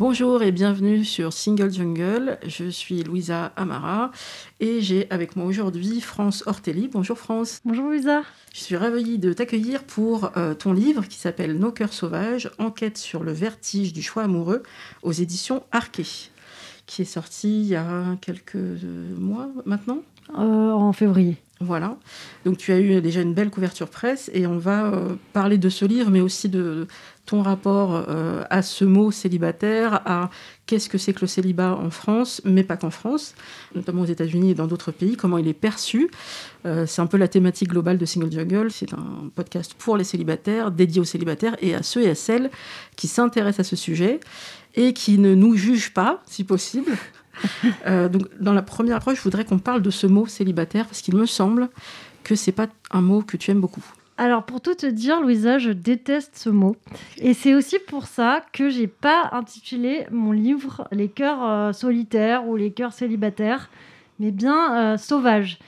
Bonjour et bienvenue sur Single Jungle. Je suis Louisa Amara et j'ai avec moi aujourd'hui France Ortelli. Bonjour France. Bonjour Louisa. Je suis ravie de t'accueillir pour euh, ton livre qui s'appelle Nos cœurs sauvages, enquête sur le vertige du choix amoureux aux éditions Arquet qui est sorti il y a quelques mois maintenant. Euh, en février. Voilà. Donc tu as eu déjà une belle couverture presse et on va euh, parler de ce livre, mais aussi de ton rapport euh, à ce mot célibataire, à qu'est-ce que c'est que le célibat en France, mais pas qu'en France, notamment aux États-Unis et dans d'autres pays, comment il est perçu. c'est un peu la thématique globale de Single Jungle. C'est un podcast pour les célibataires, dédié aux célibataires et à ceux et à celles qui s'intéressent à ce sujet et qui ne nous juge pas, si possible. Euh, donc, dans la première approche, je voudrais qu'on parle de ce mot célibataire parce qu'il me semble que c'est pas un mot que tu aimes beaucoup. Alors pour tout te dire, Louisa, je déteste ce mot. Et c'est aussi pour ça que j'ai pas intitulé mon livre Les cœurs euh, solitaires ou les cœurs célibataires, mais bien euh, sauvages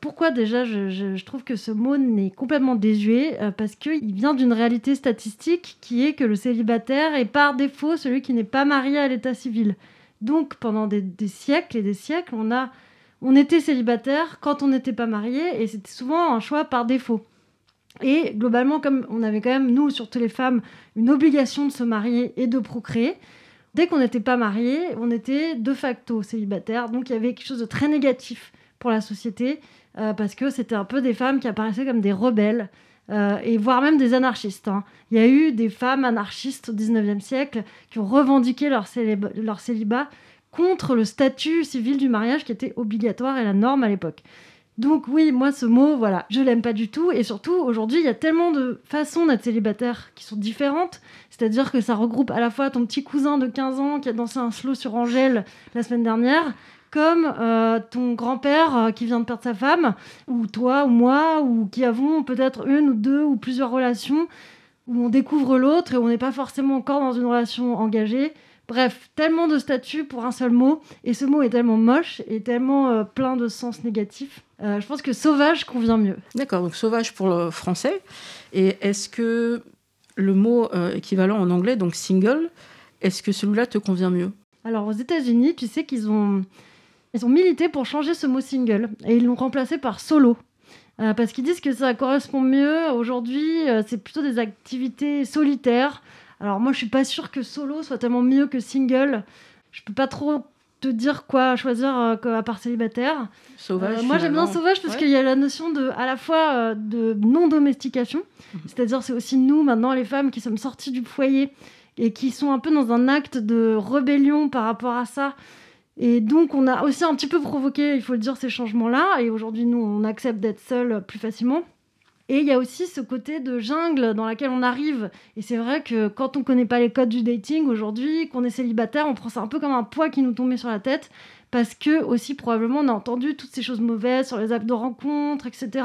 pourquoi déjà je, trouve que ce mot n'est complètement désuet? Euh, Parce qu'il vient d'une réalité statistique qui est que le célibataire est par défaut celui qui n'est pas marié à l'état civil. Donc pendant des, siècles et des siècles, on, a, on était célibataire quand on n'était pas marié et c'était souvent un choix par défaut. Et globalement, comme on avait quand même, nous, surtout les femmes, une obligation de se marier et de procréer, dès qu'on n'était pas marié, on était de facto célibataire. Donc il y avait quelque chose de très négatif pour la société euh, parce que c'était un peu des femmes qui apparaissaient comme des rebelles. Euh, et voire même des anarchistes. Hein. Il y a eu des femmes anarchistes au 19e siècle qui ont revendiqué leur, leur célibat contre le statut civil du mariage qui était obligatoire et la norme à l'époque. Donc oui, moi ce mot, voilà, je l'aime pas du tout. Et surtout, aujourd'hui, il y a tellement de façons d'être célibataire qui sont différentes. C'est-à-dire que ça regroupe à la fois ton petit cousin de 15 ans qui a dansé un slow sur Angèle la semaine dernière, comme euh, ton grand-père euh, qui vient de perdre sa femme, ou toi ou moi, ou qui avons peut-être une ou deux ou plusieurs relations où on découvre l'autre et on n'est pas forcément encore dans une relation engagée. Bref, tellement de statuts pour un seul mot, et ce mot est tellement moche et tellement euh, plein de sens négatifs. Je pense que sauvage convient mieux. D'accord, donc sauvage pour le français. Et est-ce que le mot équivalent en anglais, donc single, est-ce que celui-là te convient mieux? Alors aux États-Unis, tu sais qu'ils ont ils ont milité pour changer ce mot single et ils l'ont remplacé par solo. Euh, parce qu'ils disent que ça correspond mieux. Aujourd'hui, euh, c'est plutôt des activités solitaires. Alors moi, je suis pas sûre que solo soit tellement mieux que single. Je peux pas trop te dire quoi choisir euh, à part célibataire. Sauvage. moi, j'aime bien sauvage parce qu'il y a la notion de, à la fois de non-domestication. Mhm. C'est-à-dire, c'est aussi nous, maintenant, les femmes qui sommes sorties du foyer et qui sont un peu dans un acte de rébellion par rapport à ça. Et donc, on a aussi un petit peu provoqué, il faut le dire, ces changements-là. Et aujourd'hui, nous, on accepte d'être seuls plus facilement. Et il y a aussi ce côté de jungle dans laquelle on arrive. Et c'est vrai que quand on connaît pas les codes du dating aujourd'hui, qu'on est célibataire, on prend ça un peu comme un poids qui nous tombait sur la tête. Parce que aussi, probablement, on a entendu toutes ces choses mauvaises sur les apps de rencontre, etc.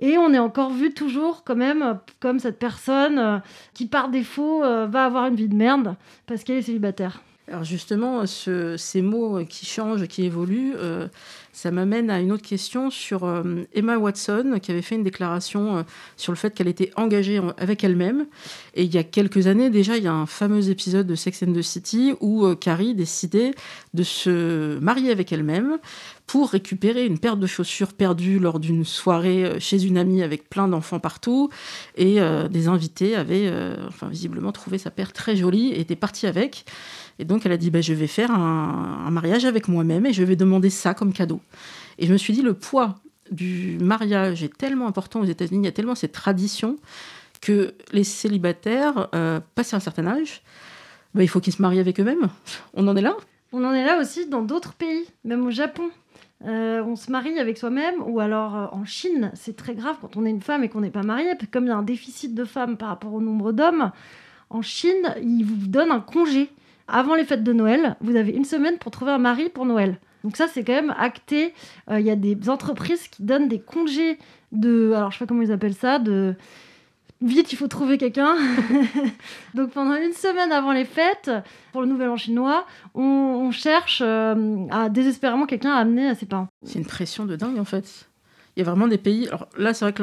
Et on est encore vu toujours quand même comme cette personne euh, qui par défaut euh, va avoir une vie de merde parce qu'elle est célibataire. Alors justement, ces mots qui changent, qui évoluent, euh, ça m'amène à une autre question sur euh, Emma Watson, qui avait fait une déclaration euh, sur le fait qu'elle était engagée avec elle-même. Et il y a quelques années déjà, il y a un fameux épisode de Sex and the City où Carrie décidait de se marier avec elle-même pour récupérer une paire de chaussures perdues lors d'une soirée chez une amie avec plein d'enfants partout. Et des invités avaient, enfin, visiblement trouvé sa paire très jolie et étaient partis avec. Et donc elle a dit, bah, je vais faire un, mariage avec moi-même et je vais demander ça comme cadeau. Et je me suis dit, le poids du mariage est tellement important aux États-Unis, il y a tellement cette tradition que les célibataires, euh, passé un certain âge, bah, il faut qu'ils se marient avec eux-mêmes. On en est là? On en est là aussi dans d'autres pays, même au Japon. Euh, on se marie avec soi-même, ou alors euh, en Chine, c'est très grave quand on est une femme et qu'on n'est pas marié, comme il y a un déficit de femmes par rapport au nombre d'hommes. En Chine, ils vous donnent un congé. Avant les fêtes de Noël, vous avez une semaine pour trouver un mari pour Noël. Donc ça, c'est quand même acté. Il y a des entreprises qui donnent des congés de... Alors, je sais pas comment ils appellent ça, de vite, il faut trouver quelqu'un. Donc pendant une semaine avant les fêtes, pour le Nouvel An chinois, on, cherche euh, à désespérément quelqu'un à amener à ses parents. C'est une pression de dingue en fait. Il y a vraiment des pays. Alors là, c'est vrai que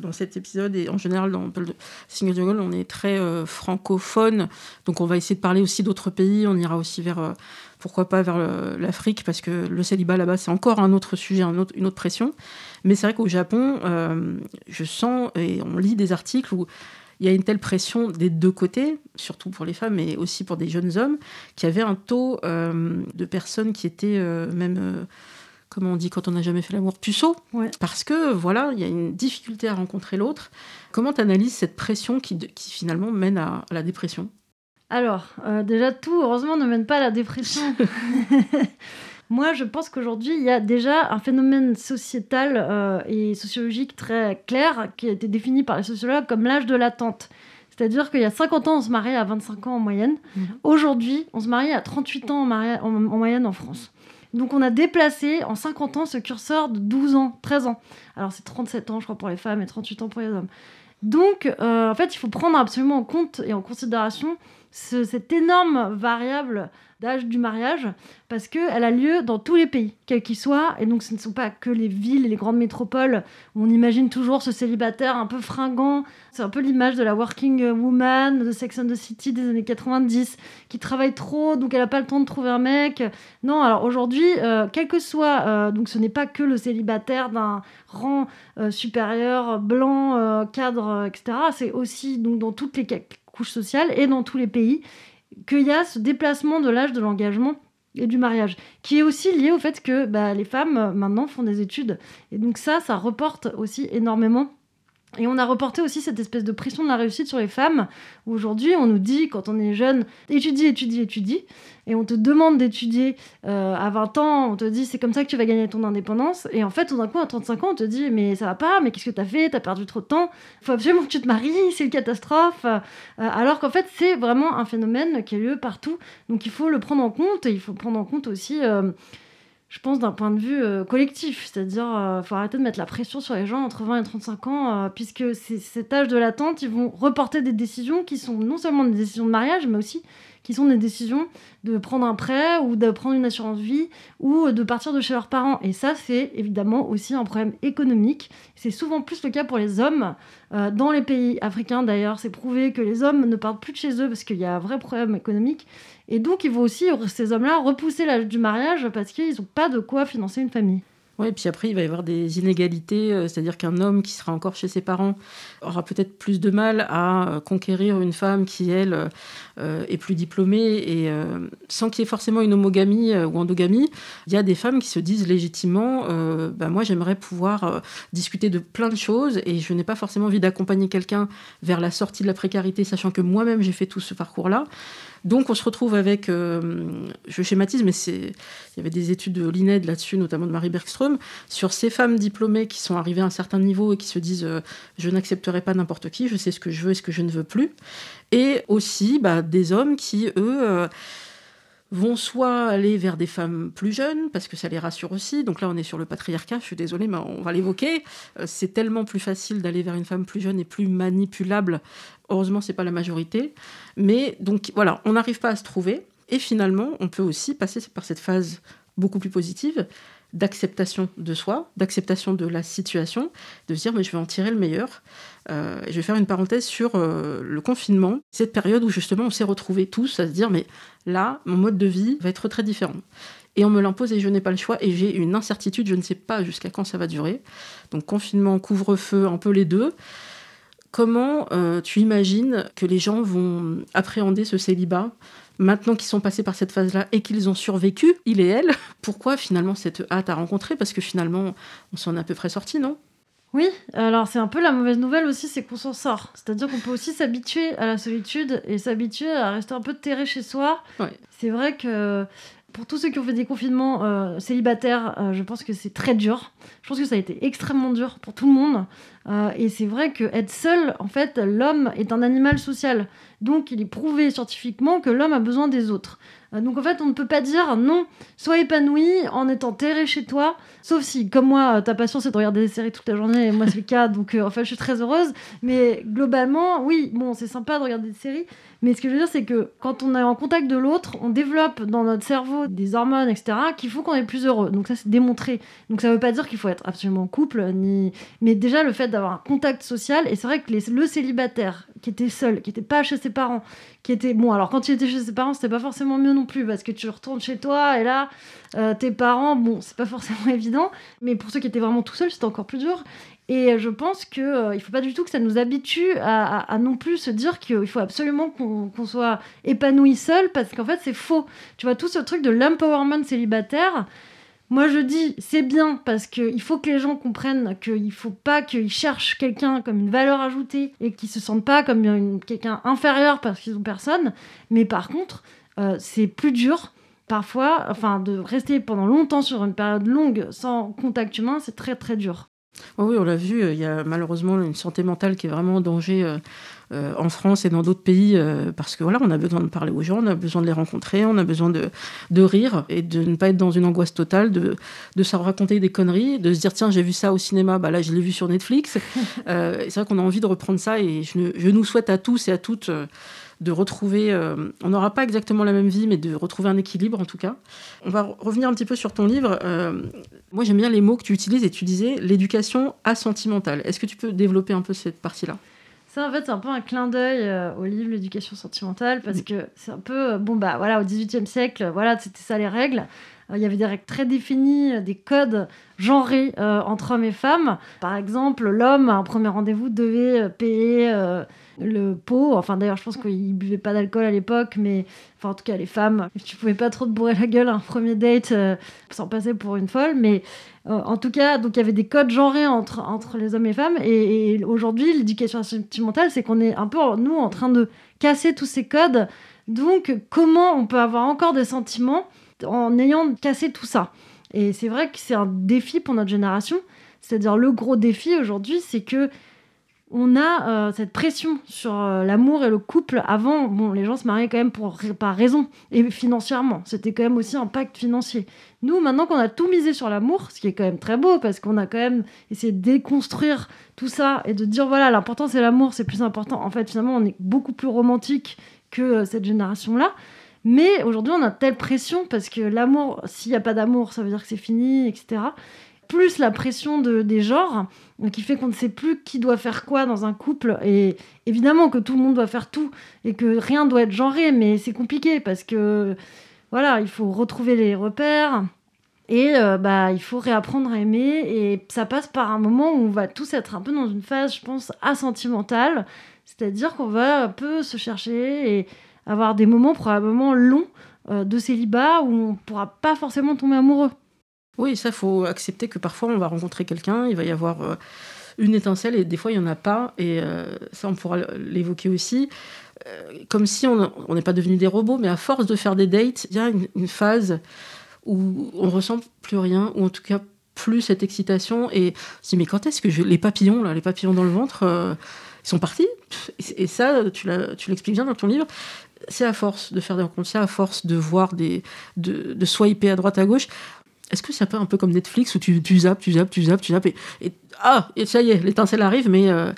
dans cet épisode et en général dans le Single Jungle, on est très euh, francophone. Donc on va essayer de parler aussi d'autres pays. On ira aussi vers, euh, pourquoi pas, vers l'Afrique, parce que le célibat là-bas, c'est encore un autre sujet, une autre pression. Mais c'est vrai qu'au Japon, euh, je sens, et on lit des articles où il y a une telle pression des deux côtés, surtout pour les femmes, mais aussi pour des jeunes hommes, qui avaient un taux euh, de personnes qui étaient euh, même, comment on dit quand on n'a jamais fait l'amour, puceaux. Parce que, voilà, il y a une difficulté à rencontrer l'autre. Comment tu analyses cette pression qui, qui finalement mène à, à la dépression? Alors, déjà, tout, heureusement, ne mène pas à la dépression. Moi, je pense qu'aujourd'hui, il y a déjà un phénomène sociétal euh, et sociologique très clair qui a été défini par les sociologues comme l'âge de l'attente. C'est-à-dire qu'il y a 50 ans, on se mariait à 25 ans en moyenne. Mhm. Aujourd'hui, on se marie à 38 ans en, en, moyenne en France. Donc on a déplacé en 50 ans ce curseur de 12 ans, 13 ans. Alors c'est 37 ans, je crois, pour les femmes et 38 ans pour les hommes. Donc, euh, en fait, il faut prendre absolument en compte et en considération cette énorme variable d'âge du mariage parce qu'elle a lieu dans tous les pays, quels qu'ils soient. Et donc, ce ne sont pas que les villes et les grandes métropoles où on imagine toujours ce célibataire un peu fringant. C'est un peu l'image de la working woman de Sex and the City des années 90 qui travaille trop, donc elle n'a pas le temps de trouver un mec. Non, alors aujourd'hui, euh, quel que soit, euh, donc ce n'est pas que le célibataire d'un rang euh, supérieur, blanc, cadre, etc. C'est aussi donc dans toutes les et dans tous les pays qu'il y a ce déplacement de l'âge de l'engagement et du mariage, qui est aussi lié au fait que bah, les femmes euh, maintenant font des études. Et donc ça, ça reporte aussi énormément et on a reporté aussi cette espèce de pression de la réussite sur les femmes. Aujourd'hui, on nous dit, quand on est jeune, étudie, étudie, étudie. Et on te demande d'étudier euh, à 20 ans, on te dit, c'est comme ça que tu vas gagner ton indépendance. Et en fait, tout d'un coup, à 35 ans, on te dit, mais ça va pas, mais qu'est-ce que tu as fait T'as perdu trop de temps. Faut absolument que tu te maries, c'est une catastrophe. Euh, alors qu'en fait, c'est vraiment un phénomène qui a lieu partout. Donc il faut le prendre en compte. Et il faut prendre en compte aussi... Euh, je pense, d'un point de vue euh, collectif. C'est-à-dire, euh, faut arrêter de mettre la pression sur les gens entre 20 et 35 ans, euh, puisque c'est cet âge de l'attente, ils vont reporter des décisions qui sont non seulement des décisions de mariage, mais aussi qui sont des décisions de prendre un prêt ou de prendre une assurance vie ou de partir de chez leurs parents. Et ça, c'est évidemment aussi un problème économique. C'est souvent plus le cas pour les hommes. dans les pays africains, d'ailleurs, c'est prouvé que les hommes ne partent plus de chez eux parce qu'il y a un vrai problème économique. Et donc, il faut aussi, ces hommes-là, repousser l'âge du mariage parce qu'ils n'ont pas de quoi financer une famille. Oui, et puis après, il va y avoir des inégalités, euh, c'est-à-dire qu'un homme qui sera encore chez ses parents aura peut-être plus de mal à euh, conquérir une femme qui, elle, euh, est plus diplômée, et sans qu'il y ait forcément une homogamie ou endogamie, il y a des femmes qui se disent légitimement, bah, moi j'aimerais pouvoir discuter de plein de choses, et je n'ai pas forcément envie d'accompagner quelqu'un vers la sortie de la précarité, sachant que moi-même j'ai fait tout ce parcours-là. Donc on se retrouve avec, euh, je schématise, mais il y avait des études de l'INED là-dessus, notamment de Marie Bergström, sur ces femmes diplômées qui sont arrivées à un certain niveau et qui se disent euh, je n'accepterai pas n'importe qui, je sais ce que je veux et ce que je ne veux plus, et aussi bah, des hommes qui eux euh, vont soit aller vers des femmes plus jeunes, parce que ça les rassure aussi. Donc là, on est sur le patriarcat, je suis désolée, mais on va l'évoquer. Euh, c'est tellement plus facile d'aller vers une femme plus jeune et plus manipulable. Heureusement, c'est pas la majorité. Mais donc voilà, on n'arrive pas à se trouver. Et finalement, on peut aussi passer par cette phase beaucoup plus positive d'acceptation de soi, d'acceptation de la situation, de se dire mais je vais en tirer le meilleur. Euh, je vais faire une parenthèse sur euh, le confinement, cette période où justement on s'est retrouvés tous à se dire mais là mon mode de vie va être très différent. Et on me l'impose et je n'ai pas le choix et j'ai une incertitude, je ne sais pas jusqu'à quand ça va durer. Donc confinement, couvre-feu, un peu les deux. Comment euh, tu imagines que les gens vont appréhender ce célibat? Maintenant qu'ils sont passés par cette phase-là et qu'ils ont survécu, il et elle, pourquoi finalement cette hâte à rencontrer? Parce que finalement, on s'en est à peu près sorti, non? Oui, alors c'est un peu la mauvaise nouvelle aussi, c'est qu'on s'en sort. C'est-à-dire qu'on peut aussi s'habituer à la solitude et s'habituer à rester un peu terré chez soi. C'est vrai que pour tous ceux qui ont fait des confinements euh, célibataires, euh, je pense que c'est très dur. Je pense que ça a été extrêmement dur pour tout le monde. Euh, et c'est vrai que être seul, en fait, l'homme est un animal social. Donc il est prouvé scientifiquement que l'homme a besoin des autres. Euh, donc en fait, on ne peut pas dire non, sois épanoui en étant terré chez toi, sauf si, comme moi, euh, ta passion c'est de regarder des séries toute la journée, et moi c'est le cas, donc euh, en fait je suis très heureuse. Mais globalement, oui, bon, c'est sympa de regarder des séries, mais ce que je veux dire, c'est que quand on est en contact de l'autre, on développe dans notre cerveau des hormones, etc., qui font qu'on est plus heureux. Donc ça, c'est démontré. Donc ça ne veut pas dire qu'il faut être absolument en couple, ni... mais déjà le fait d'avoir un contact social, et c'est vrai que le célibataire qui était seul, qui n'était pas chez ses parents, qui était... Bon, alors quand il était chez ses parents, c'était pas forcément mieux non plus, parce que tu retournes chez toi, et là, euh, tes parents, bon, c'est pas forcément évident, mais pour ceux qui étaient vraiment tout seuls, c'était encore plus dur. Et je pense qu'il euh, ne faut pas du tout que ça nous habitue à, non plus se dire qu'il faut absolument qu'on soit épanoui seul, parce qu'en fait, c'est faux. Tu vois, tout ce truc de l'empowerment célibataire, moi, je dis, c'est bien parce qu'il faut que les gens comprennent qu'il ne faut pas qu'ils cherchent quelqu'un comme une valeur ajoutée et qu'ils se sentent pas comme quelqu'un inférieur parce qu'ils ont personne. Mais par contre, euh, c'est plus dur parfois, enfin, de rester pendant longtemps sur une période longue sans contact humain, c'est très très dur. Oui, on l'a vu, euh, il y a malheureusement une santé mentale qui est vraiment en danger euh, euh, en France et dans d'autres pays parce que voilà, on a besoin de parler aux gens, on a besoin de les rencontrer, on a besoin de, de rire et de ne pas être dans une angoisse totale, de, de se raconter des conneries, de se dire tiens, j'ai vu ça au cinéma, bah là, je l'ai vu sur Netflix. c'est vrai qu'on a envie de reprendre ça et je, je, nous souhaite à tous et à toutes de retrouver, euh, on n'aura pas exactement la même vie, mais de retrouver un équilibre en tout cas. On va revenir un petit peu sur ton livre. Euh, moi j'aime bien les mots que tu utilises et tu disais l'éducation asentimentale. Est-ce que tu peux développer un peu cette partie-là? Ça, en fait, c'est un peu un clin d'œil euh, au livre L'éducation sentimentale, parce que c'est un peu, bon, bah voilà, au XVIIIe siècle, voilà, c'était ça les règles. Il y avait des règles très définies, des codes genrés entre hommes et femmes. Par exemple, l'homme, à un premier rendez-vous, devait payer le pot. Enfin, d'ailleurs, je pense qu'ils buvaient pas d'alcool à l'époque, mais enfin, en tout cas, les femmes, tu pouvais pas trop te bourrer la gueule à un premier date euh, sans passer pour une folle. Mais euh, en tout cas, donc il y avait des codes genrés entre, entre les hommes et les femmes. Et, aujourd'hui, l'éducation sentimentale, c'est qu'on est un peu, nous, en train de casser tous ces codes. Donc, comment on peut avoir encore des sentiments en ayant cassé tout ça Et c'est vrai que c'est un défi pour notre génération. C'est-à-dire, le gros défi aujourd'hui, c'est que on a euh, cette pression sur euh, l'amour et le couple. Avant, bon, les gens se mariaient quand même pour, par raison et financièrement. C'était quand même aussi un pacte financier. Nous, maintenant qu'on a tout misé sur l'amour, ce qui est quand même très beau parce qu'on a quand même essayé de déconstruire tout ça et de dire voilà, l'important c'est l'amour, c'est plus important. En fait, finalement, on est beaucoup plus romantique que euh, cette génération-là. Mais aujourd'hui, on a telle pression parce que l'amour, s'il n'y a pas d'amour, ça veut dire que c'est fini, etc plus la pression de, des genres qui fait qu'on ne sait plus qui doit faire quoi dans un couple. Et évidemment que tout le monde doit faire tout et que rien doit être genré, mais c'est compliqué parce que voilà, il faut retrouver les repères. Et euh, bah, il faut réapprendre à aimer. Et ça passe par un moment où on va tous être un peu dans une phase, je pense, asentimentale. C'est-à-dire qu'on va un peu se chercher et avoir des moments probablement longs euh, de célibat où on ne pourra pas forcément tomber amoureux. Oui, ça, faut accepter que parfois on va rencontrer quelqu'un, il va y avoir euh, une étincelle et des fois il n'y en a pas. Et euh, ça, on pourra l'évoquer aussi. Comme si on n'est pas devenu des robots, mais à force de faire des dates, il y a une, phase où on ressent plus rien, ou en tout cas plus cette excitation. Et on se dit, mais quand est-ce que les papillons, là, les papillons dans le ventre, ils sont partis et, ça, tu l'expliques bien dans ton livre c'est à force de faire des rencontres, c'est à force de voir des, de, de swiper à droite à gauche. Est-ce que c'est pas un peu comme Netflix où tu, tu zappes, tu zappes, tu zappes, tu zappes et, ah, et ça y est, l'étincelle arrive, mais euh,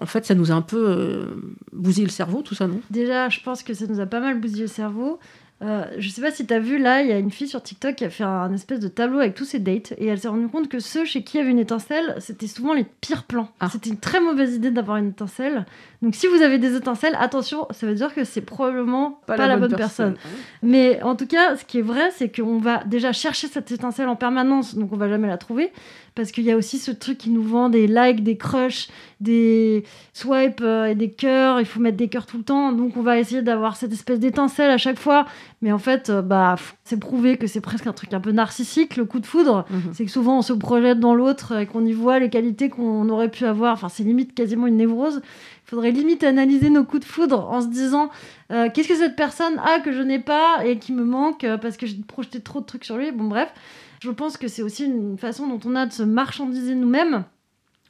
en fait, ça nous a un peu euh, bousillé le cerveau, tout ça, non? Déjà, je pense que ça nous a pas mal bousillé le cerveau. Euh, je sais pas si tu as vu, là, il y a une fille sur TikTok qui a fait un, espèce de tableau avec tous ses dates et elle s'est rendue compte que ceux chez qui il y avait une étincelle, c'était souvent les pires plans. Ah. C'était une très mauvaise idée d'avoir une étincelle. Donc si vous avez des étincelles, attention, ça veut dire que c'est probablement pas, la, bonne, personne. Mais en tout cas, ce qui est vrai, c'est qu'on va déjà chercher cette étincelle en permanence, donc on va jamais la trouver parce qu'il y a aussi ce truc qui nous vend des likes, des crushs, des swipes euh, et des cœurs. Il faut mettre des cœurs tout le temps. Donc on va essayer d'avoir cette espèce d'étincelle à chaque fois. Mais en fait, euh, bah, c'est prouvé que c'est presque un truc un peu narcissique, le coup de foudre. Mhm. C'est que souvent on se projette dans l'autre et qu'on y voit les qualités qu'on aurait pu avoir. Enfin, c'est limite quasiment une névrose. Il faudrait limite analyser nos coups de foudre en se disant euh, qu'est-ce que cette personne a que je n'ai pas et qui me manque parce que j'ai projeté trop de trucs sur lui. Bon, bref. Je pense que c'est aussi une façon dont on a de se marchandiser nous-mêmes.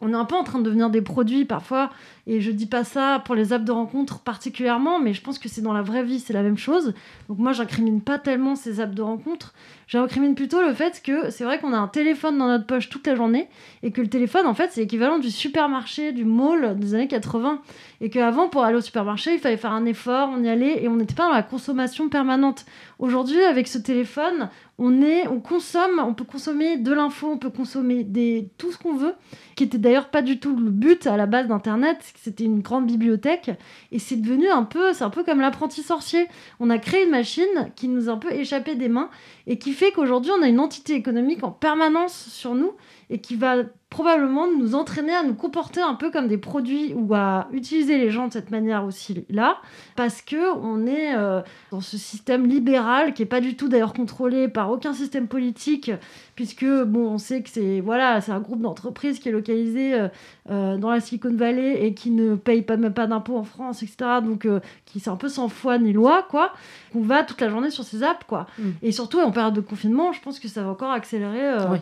On est un peu en train de devenir des produits parfois, et je dis pas ça pour les apps de rencontre particulièrement, mais je pense que c'est dans la vraie vie, c'est la même chose. Donc moi, j'incrimine pas tellement ces apps de rencontre, j'incrimine plutôt le fait que c'est vrai qu'on a un téléphone dans notre poche toute la journée, et que le téléphone, en fait, c'est l'équivalent du supermarché, du mall des années 80, et qu'avant, pour aller au supermarché, il fallait faire un effort, on y allait, et on n'était pas dans la consommation permanente. Aujourd'hui, avec ce téléphone, on est, on consomme, on peut consommer de l'info, on peut consommer des, tout ce qu'on veut, qui était d'ailleurs pas du tout le but à la base d'Internet, c'était une grande bibliothèque, et c'est devenu un peu, c'est un peu comme l'apprenti sorcier. On a créé une machine qui nous a un peu échappé des mains, et qui fait qu'aujourd'hui on a une entité économique en permanence sur nous, et qui va probablement nous entraîner à nous comporter un peu comme des produits ou à utiliser les gens de cette manière aussi là parce que on est euh, dans ce système libéral qui est pas du tout d'ailleurs contrôlé par aucun système politique puisque bon on sait que c'est voilà c'est un groupe d'entreprises qui est localisé euh, euh, dans la Silicon Valley et qui ne paye pas même pas d'impôts en France etc donc qui c'est un peu sans foi ni loi quoi on va toute la journée sur ces apps quoi Mm. et surtout en période de confinement je pense que ça va encore accélérer Oui.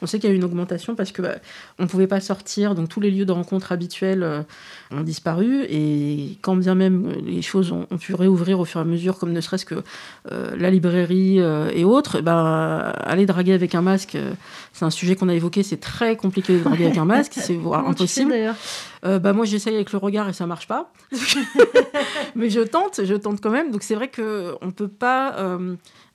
On sait qu'il y a eu une augmentation parce que bah, on ne pouvait pas sortir, donc tous les lieux de rencontre habituels euh, ont disparu. Et quand bien même euh, les choses ont, ont pu réouvrir au fur et à mesure, comme ne serait-ce que euh, la librairie euh, et autres, ben, aller draguer avec un masque, c'est un sujet qu'on a évoqué, c'est très compliqué de draguer avec un masque, c'est voire impossible. bah moi j'essaye avec le regard et ça marche pas. Mais je tente, je tente quand même. Donc c'est vrai que on peut pas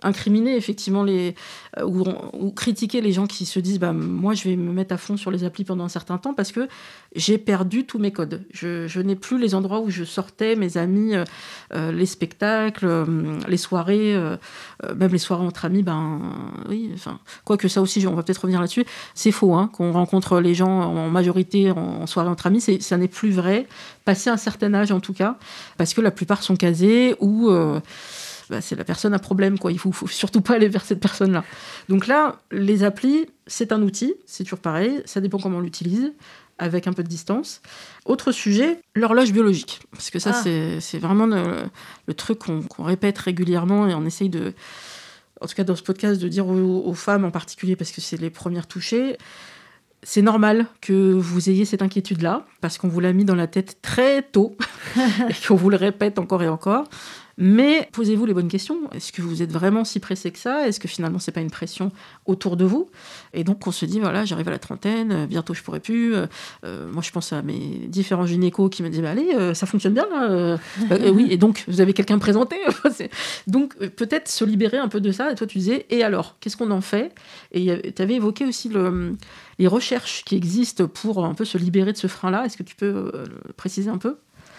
incriminer effectivement les euh, ou, critiquer les gens qui se disent bah moi je vais me mettre à fond sur les applis pendant un certain temps parce que j'ai perdu tous mes codes. Je, n'ai plus les endroits où je sortais, mes amis, euh, euh, les spectacles, les soirées, même les soirées entre amis. Ben oui, enfin quoi que ça aussi, on va peut-être revenir là-dessus. C'est faux hein, qu'on rencontre les gens en majorité en, en soirée entre amis. Ça n'est plus vrai. Passé un certain âge en tout cas, parce que la plupart sont casés ou bah, c'est la personne à problème, quoi. Il faut, faut surtout pas aller vers cette personne-là. Donc là, les applis, c'est un outil, c'est toujours pareil, ça dépend comment on l'utilise, avec un peu de distance. Autre sujet, l'horloge biologique. Parce que ça, Ah. c'est, vraiment le, le truc qu'on, qu'on répète régulièrement et on essaye de, en tout cas dans ce podcast, de dire aux, aux femmes en particulier, parce que c'est les premières touchées, c'est normal que vous ayez cette inquiétude-là, parce qu'on vous l'a mis dans la tête très tôt, et qu'on vous le répète encore et encore. Mais posez-vous les bonnes questions. Est-ce que vous êtes vraiment si pressé que ça? Est-ce que finalement, c'est pas une pression autour de vous? Et donc, on se dit, voilà, j'arrive à la trentaine, euh, bientôt je pourrai plus. Euh, euh, moi, je pense à mes différents gynécos qui me disent, bah, allez, ça fonctionne bien, là. Oui, et donc, vous avez quelqu'un présenté Donc, peut-être se libérer un peu de ça. Et toi, tu disais, et alors Qu'est-ce qu'on en fait? Et tu avais évoqué aussi le, les recherches qui existent pour un peu se libérer de ce frein-là. Est-ce que tu peux le préciser un peu?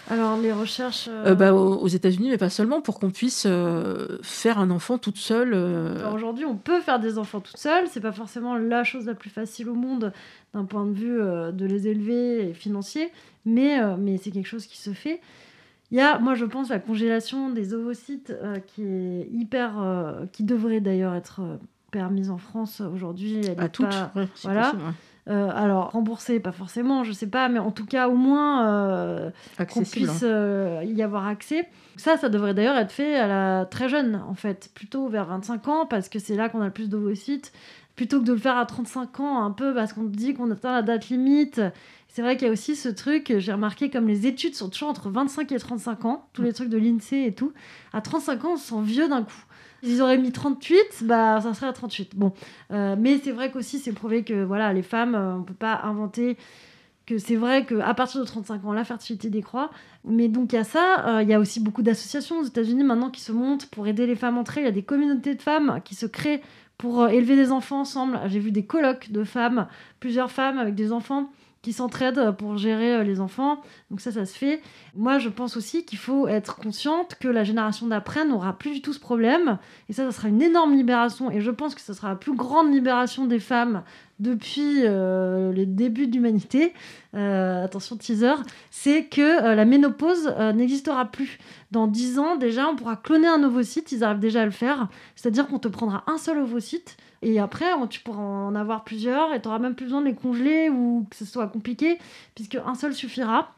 Alors, les recherches. euh, euh, bah, aux États-Unis, mais pas seulement, pour qu'on puisse euh, faire un enfant toute seule. alors Aujourd'hui, on peut faire des enfants toute seule. C'est pas forcément la chose la plus facile au monde d'un point de vue de les élever et financier, mais, mais c'est quelque chose qui se fait. Il y a, moi, je pense, la congélation des ovocytes qui est hyper. qui devrait d'ailleurs être permise en France aujourd'hui. À toutes. pas- ouais, voilà. possible, ouais. Euh, alors, remboursée, pas forcément, je sais pas, mais en tout cas, au moins. euh, qu'on puisse euh, y avoir accès. Ça, ça devrait d'ailleurs être fait à la très jeune, en fait, plutôt vers 25 ans, parce que c'est là qu'on a le plus d'ovocytes, plutôt que de le faire à 35 ans, un peu parce qu'on dit qu'on atteint la date limite. C'est vrai qu'il y a aussi ce truc, j'ai remarqué comme les études sont toujours entre 25 et 35 ans, tous les trucs de l'INSEE et tout. À 35 ans, on se sent vieux d'un coup. Ils auraient mis 38, bah ça serait à 38. Bon, Euh, mais c'est vrai qu'aussi c'est prouvé que voilà, les femmes, euh, on peut pas inventer que c'est vrai qu'à partir de 35 ans, la fertilité décroît. Mais donc il y a ça, euh, il y a aussi beaucoup d'associations aux États-Unis maintenant qui se montent pour aider les femmes entre elles. Il y a des communautés de femmes qui se créent pour élever des enfants ensemble. J'ai vu des colloques de femmes, plusieurs femmes avec des enfants qui s'entraident pour gérer euh, les enfants. Donc ça, ça se fait. Moi, je pense aussi qu'il faut être consciente que la génération d'après n'aura plus du tout ce problème. Et ça, ça sera une énorme libération. Et je pense que ce sera la plus grande libération des femmes depuis euh, les débuts de l'humanité. Euh, attention, teaser. C'est que la ménopause n'existera plus. Dans 10 ans, déjà, on pourra cloner un ovocyte. Ils arrivent déjà à le faire. C'est-à-dire qu'on te prendra un seul ovocyte et après, tu pourras en avoir plusieurs et tu n'auras même plus besoin de les congeler ou que ce soit compliqué, puisque un seul suffira.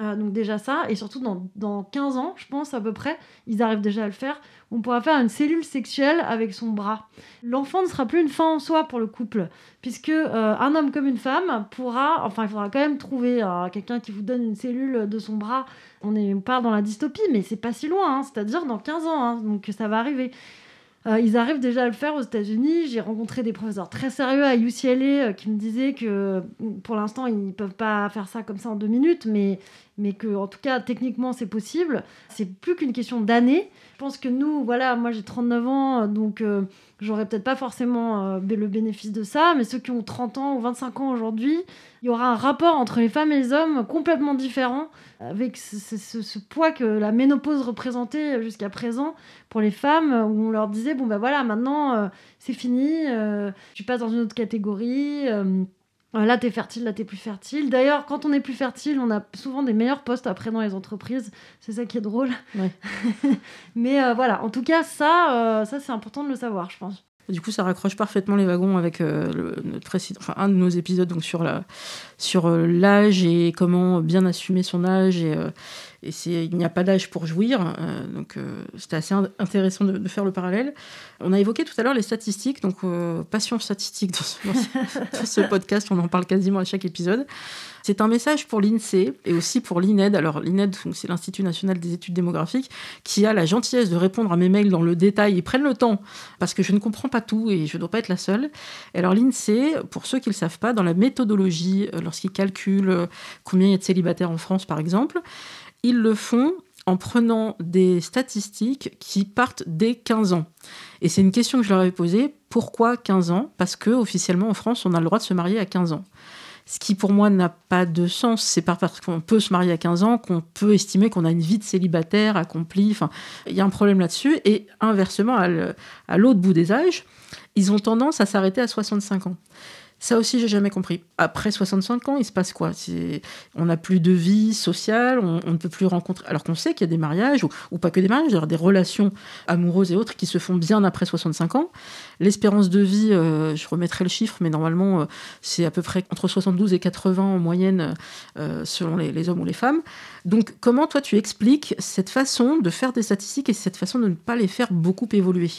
Euh, donc déjà ça, et surtout dans, dans 15 ans, je pense à peu près, ils arrivent déjà à le faire, on pourra faire une cellule sexuelle avec son bras. L'enfant ne sera plus une fin en soi pour le couple, puisque euh, un homme comme une femme pourra, enfin il faudra quand même trouver euh, quelqu'un qui vous donne une cellule de son bras. On, est, on part dans la dystopie, mais c'est pas si loin, hein, c'est-à-dire dans 15 ans, hein, donc ça va arriver. Euh, ils arrivent déjà à le faire aux États-Unis. J'ai rencontré des professeurs très sérieux à UCLA euh, qui me disaient que pour l'instant, ils ne peuvent pas faire ça comme ça en deux minutes, mais, mais que en tout cas, techniquement, c'est possible. C'est plus qu'une question d'années. Je pense que nous, voilà, moi j'ai 39 ans, donc euh, j'aurais peut-être pas forcément le bénéfice de ça, mais ceux qui ont 30 ans ou 25 ans aujourd'hui, il y aura un rapport entre les femmes et les hommes complètement différent avec ce, poids que la ménopause représentait jusqu'à présent pour les femmes, où on leur disait bon ben voilà, maintenant euh, c'est fini, euh, tu passes dans une autre catégorie. Euh, là, t'es fertile, là, t'es plus fertile. D'ailleurs, quand on est plus fertile, on a souvent des meilleurs postes après dans les entreprises. C'est ça qui est drôle. Mais voilà, en tout cas, ça, ça c'est important de le savoir, je pense. Du coup, ça raccroche parfaitement les wagons avec euh, notre précédent, enfin, un de nos épisodes donc sur sur euh, l'âge et comment bien assumer son âge et, euh, il n'y a pas d'âge pour jouir. donc c'était assez intéressant de, faire le parallèle. On a évoqué tout à l'heure les statistiques, donc passion statistique dans ce podcast, on en parle quasiment à chaque épisode. C'est un message pour l'INSEE et aussi pour l'INED. Alors l'INED, c'est l'Institut national des études démographiques, qui a la gentillesse de répondre à mes mails dans le détail. Ils prennent le temps parce que je ne comprends pas tout et je ne dois pas être la seule. Alors l'INSEE, pour ceux qui ne le savent pas, dans la méthodologie, euh, lorsqu'ils calculent euh, combien il y a de célibataires en France, par exemple, ils le font en prenant des statistiques qui partent dès 15 ans. Et c'est une question que je leur avais posée. Pourquoi 15 ans? Parce que officiellement en France, on a le droit de se marier à 15 ans. Ce qui pour moi n'a pas de sens. C'est pas parce qu'on peut se marier à 15 ans qu'on peut estimer qu'on a une vie de célibataire accomplie. Enfin, il y a un problème là-dessus. Et inversement, à l'autre bout des âges, ils ont tendance à s'arrêter à 65 ans. Ça aussi, j'ai jamais compris. Après 65 ans, il se passe quoi? On n'a plus de vie sociale, on, ne peut plus rencontrer. Alors qu'on sait qu'il y a des mariages, ou, pas que des mariages, des relations amoureuses et autres qui se font bien après 65 ans. L'espérance de vie, euh, je remettrai le chiffre, mais normalement, euh, c'est à peu près entre 72 et 80 en moyenne, euh, selon les, les, hommes ou les femmes. Donc, comment toi, tu expliques cette façon de faire des statistiques et cette façon de ne pas les faire beaucoup évoluer?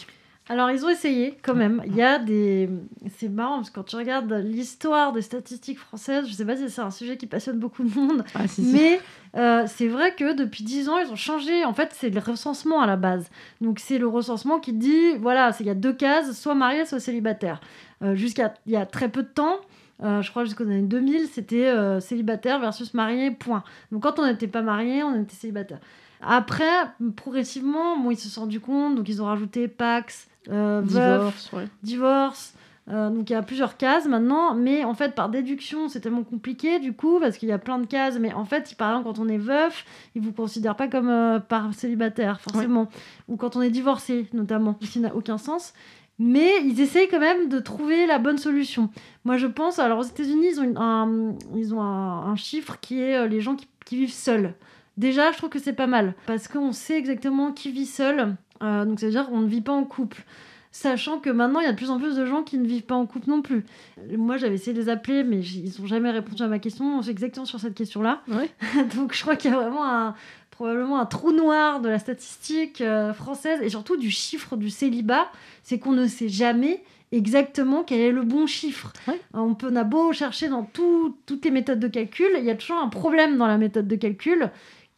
Alors, ils ont essayé quand même. Il y a des. C'est marrant parce que quand tu regardes l'histoire des statistiques françaises, je sais pas si c'est un sujet qui passionne beaucoup de monde, ah, mais euh, c'est vrai que depuis 10 ans, ils ont changé. En fait, c'est le recensement à la base. Donc, c'est le recensement qui dit voilà, il y a deux cases, soit marié, soit célibataire. Euh, jusqu'à il y a très peu de temps. Euh, je crois jusqu'aux années 2000, c'était célibataire versus marié, point. Donc quand on n'était pas marié, on était célibataire. Après, progressivement, bon, ils se sont rendus compte, donc ils ont rajouté Pax, euh, divorce, divorce. Euh, donc il y a plusieurs cases maintenant, mais en fait par déduction c'est tellement compliqué du coup parce qu'il y a plein de cases. Mais en fait, par exemple quand on est veuf, ils vous considèrent pas comme euh, par célibataire forcément, ou quand on est divorcé notamment, ce qui n'a aucun sens. Mais ils essayent quand même de trouver la bonne solution. Moi je pense, alors aux États-Unis ils ont, un, ils ont un, chiffre qui est les gens qui, qui vivent seuls. Déjà, je trouve que c'est pas mal parce qu'on sait exactement qui vit seul euh, donc ça veut dire qu'on ne vit pas en couple. Sachant que maintenant, il y a de plus en plus de gens qui ne vivent pas en couple non plus. Moi, j'avais essayé de les appeler, mais ils n'ont jamais répondu à ma question. C'est exactement sur cette question-là. donc je crois qu'il y a vraiment un, probablement un trou noir de la statistique euh, française et surtout du chiffre du célibat. C'est qu'on ne sait jamais exactement quel est le bon chiffre. On, peut, on a beau chercher dans toutes les méthodes de calcul, il y a toujours un problème dans la méthode de calcul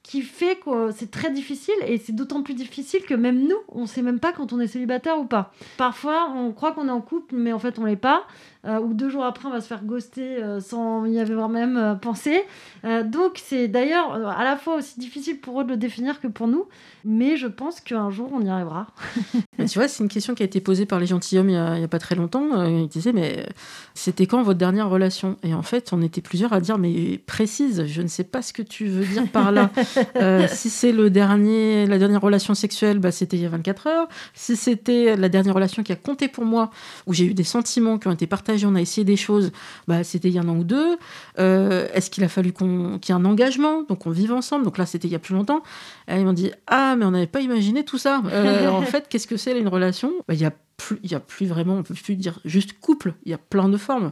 qui fait que c'est très difficile et c'est d'autant plus difficile que même nous, on sait même pas quand on est célibataire ou pas. Parfois, on croit qu'on est en couple, mais en fait, on l'est pas. Euh, ou deux jours après, on va se faire ghoster euh, sans y avoir même euh, pensé. donc, c'est d'ailleurs à la fois aussi difficile pour eux de le définir que pour nous, mais je pense qu'un jour, on y arrivera. tu vois, c'est une question qui a été posée par les gentilshommes il n'y a, pas très longtemps. ils disaient, mais c'était quand votre dernière relation? Et en fait, on était plusieurs à dire, mais précise, je ne sais pas ce que tu veux dire par là. si c'est le dernier, la dernière relation sexuelle, bah, c'était il y a 24 heures. Si c'était la dernière relation qui a compté pour moi, où j'ai eu des sentiments qui ont été partagés, on a essayé des choses, bah, c'était il y a un an ou deux. Euh, est-ce qu'il a fallu qu'il y ait un engagement, donc qu'on vive ensemble Donc là, c'était il y a plus longtemps. Et ils m'ont dit Ah, mais on n'avait pas imaginé tout ça. Euh, en fait, qu'est-ce que c'est une relation? Bah, Il n'y a, plus, il y a plus vraiment, on peut plus dire juste couple, il y a plein de formes.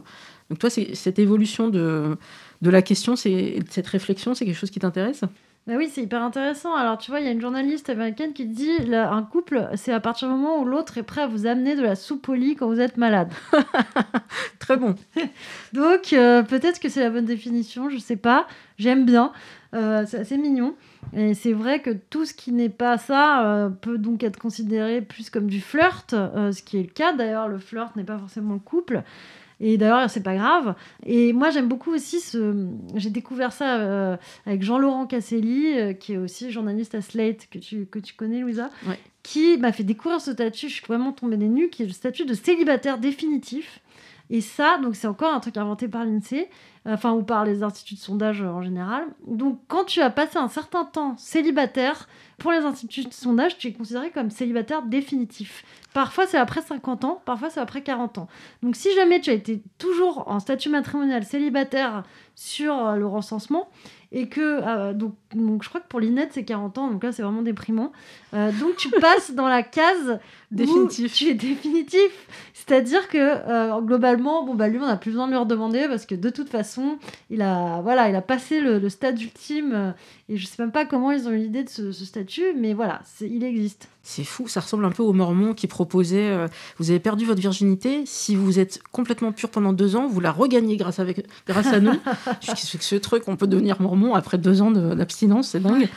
Donc toi, c'est, cette évolution de, de la question, c'est, cette réflexion, c'est quelque chose qui t'intéresse? Bah oui, c'est hyper intéressant. Alors, tu vois, il y a une journaliste américaine qui dit un couple, c'est à partir du moment où l'autre est prêt à vous amener de la soupe au lit quand vous êtes malade. Très bon. Donc, euh, peut-être que c'est la bonne définition, je sais pas. J'aime bien. Euh, c'est assez mignon. Et c'est vrai que tout ce qui n'est pas ça euh, peut donc être considéré plus comme du flirt, ce qui est le cas. D'ailleurs, le flirt n'est pas forcément le couple. Et d'ailleurs, c'est pas grave. Et moi, j'aime beaucoup aussi ce. J'ai découvert ça euh, avec Jean-Laurent Casselli, euh, qui est aussi journaliste à Slate, que tu, que tu connais, Louisa, qui m'a fait découvrir ce statut. Je suis vraiment tombée des nues, qui est le statut de célibataire définitif. Et ça, donc c'est encore un truc inventé par l'INSEE, enfin, ou par les instituts de sondage en général. Donc, quand tu as passé un certain temps célibataire, pour les instituts de sondage, tu es considéré comme célibataire définitif. Parfois, c'est après 50 ans, parfois, c'est après 40 ans. Donc, si jamais tu as été toujours en statut matrimonial célibataire sur euh, le recensement, et que euh, donc je crois que pour l'INET c'est 40 ans donc là c'est vraiment déprimant. Euh, donc tu passes dans la case définitif. tu es définitif. C'est-à-dire que globalement bon bah lui on n'a plus besoin de lui redemander parce que de toute façon il a voilà il a passé le, stade ultime et je sais même pas comment ils ont eu l'idée de ce, ce statut mais voilà il existe. C'est fou, ça ressemble un peu aux Mormons qui proposaient euh, vous avez perdu votre virginité, si vous êtes complètement pur pendant deux ans, vous la regagnez grâce, avec, grâce à nous. ce, ce truc, on peut devenir Mormon après deux ans d'abstinence, c'est dingue.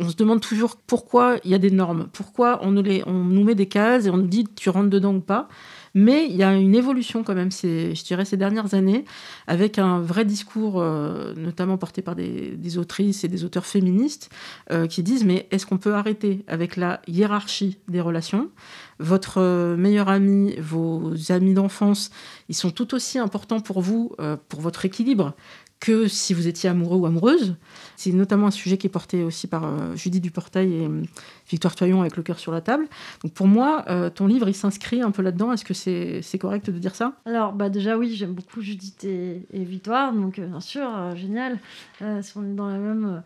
On se demande toujours pourquoi il y a des normes, pourquoi on, les, on nous met des cases et on nous dit tu rentres dedans ou pas. Mais il y a une évolution quand même, je dirais, ces dernières années, avec un vrai discours, euh, notamment porté par des, autrices et des auteurs féministes, euh, qui disent, mais est-ce qu'on peut arrêter avec la hiérarchie des relations? Votre meilleur ami, vos amis d'enfance, ils sont tout aussi importants pour vous, euh, pour votre équilibre, que si vous étiez amoureux ou amoureuse. C'est notamment un sujet qui est porté aussi par euh, Judy Duportail et euh, Victoire Toyon avec Le cœur sur la table. Donc pour moi, euh, ton livre, il s'inscrit un peu là-dedans. Est-ce que c'est correct de dire ça? Alors bah déjà oui, j'aime beaucoup Judith et, Victoire, donc bien sûr, génial. si on est dans la même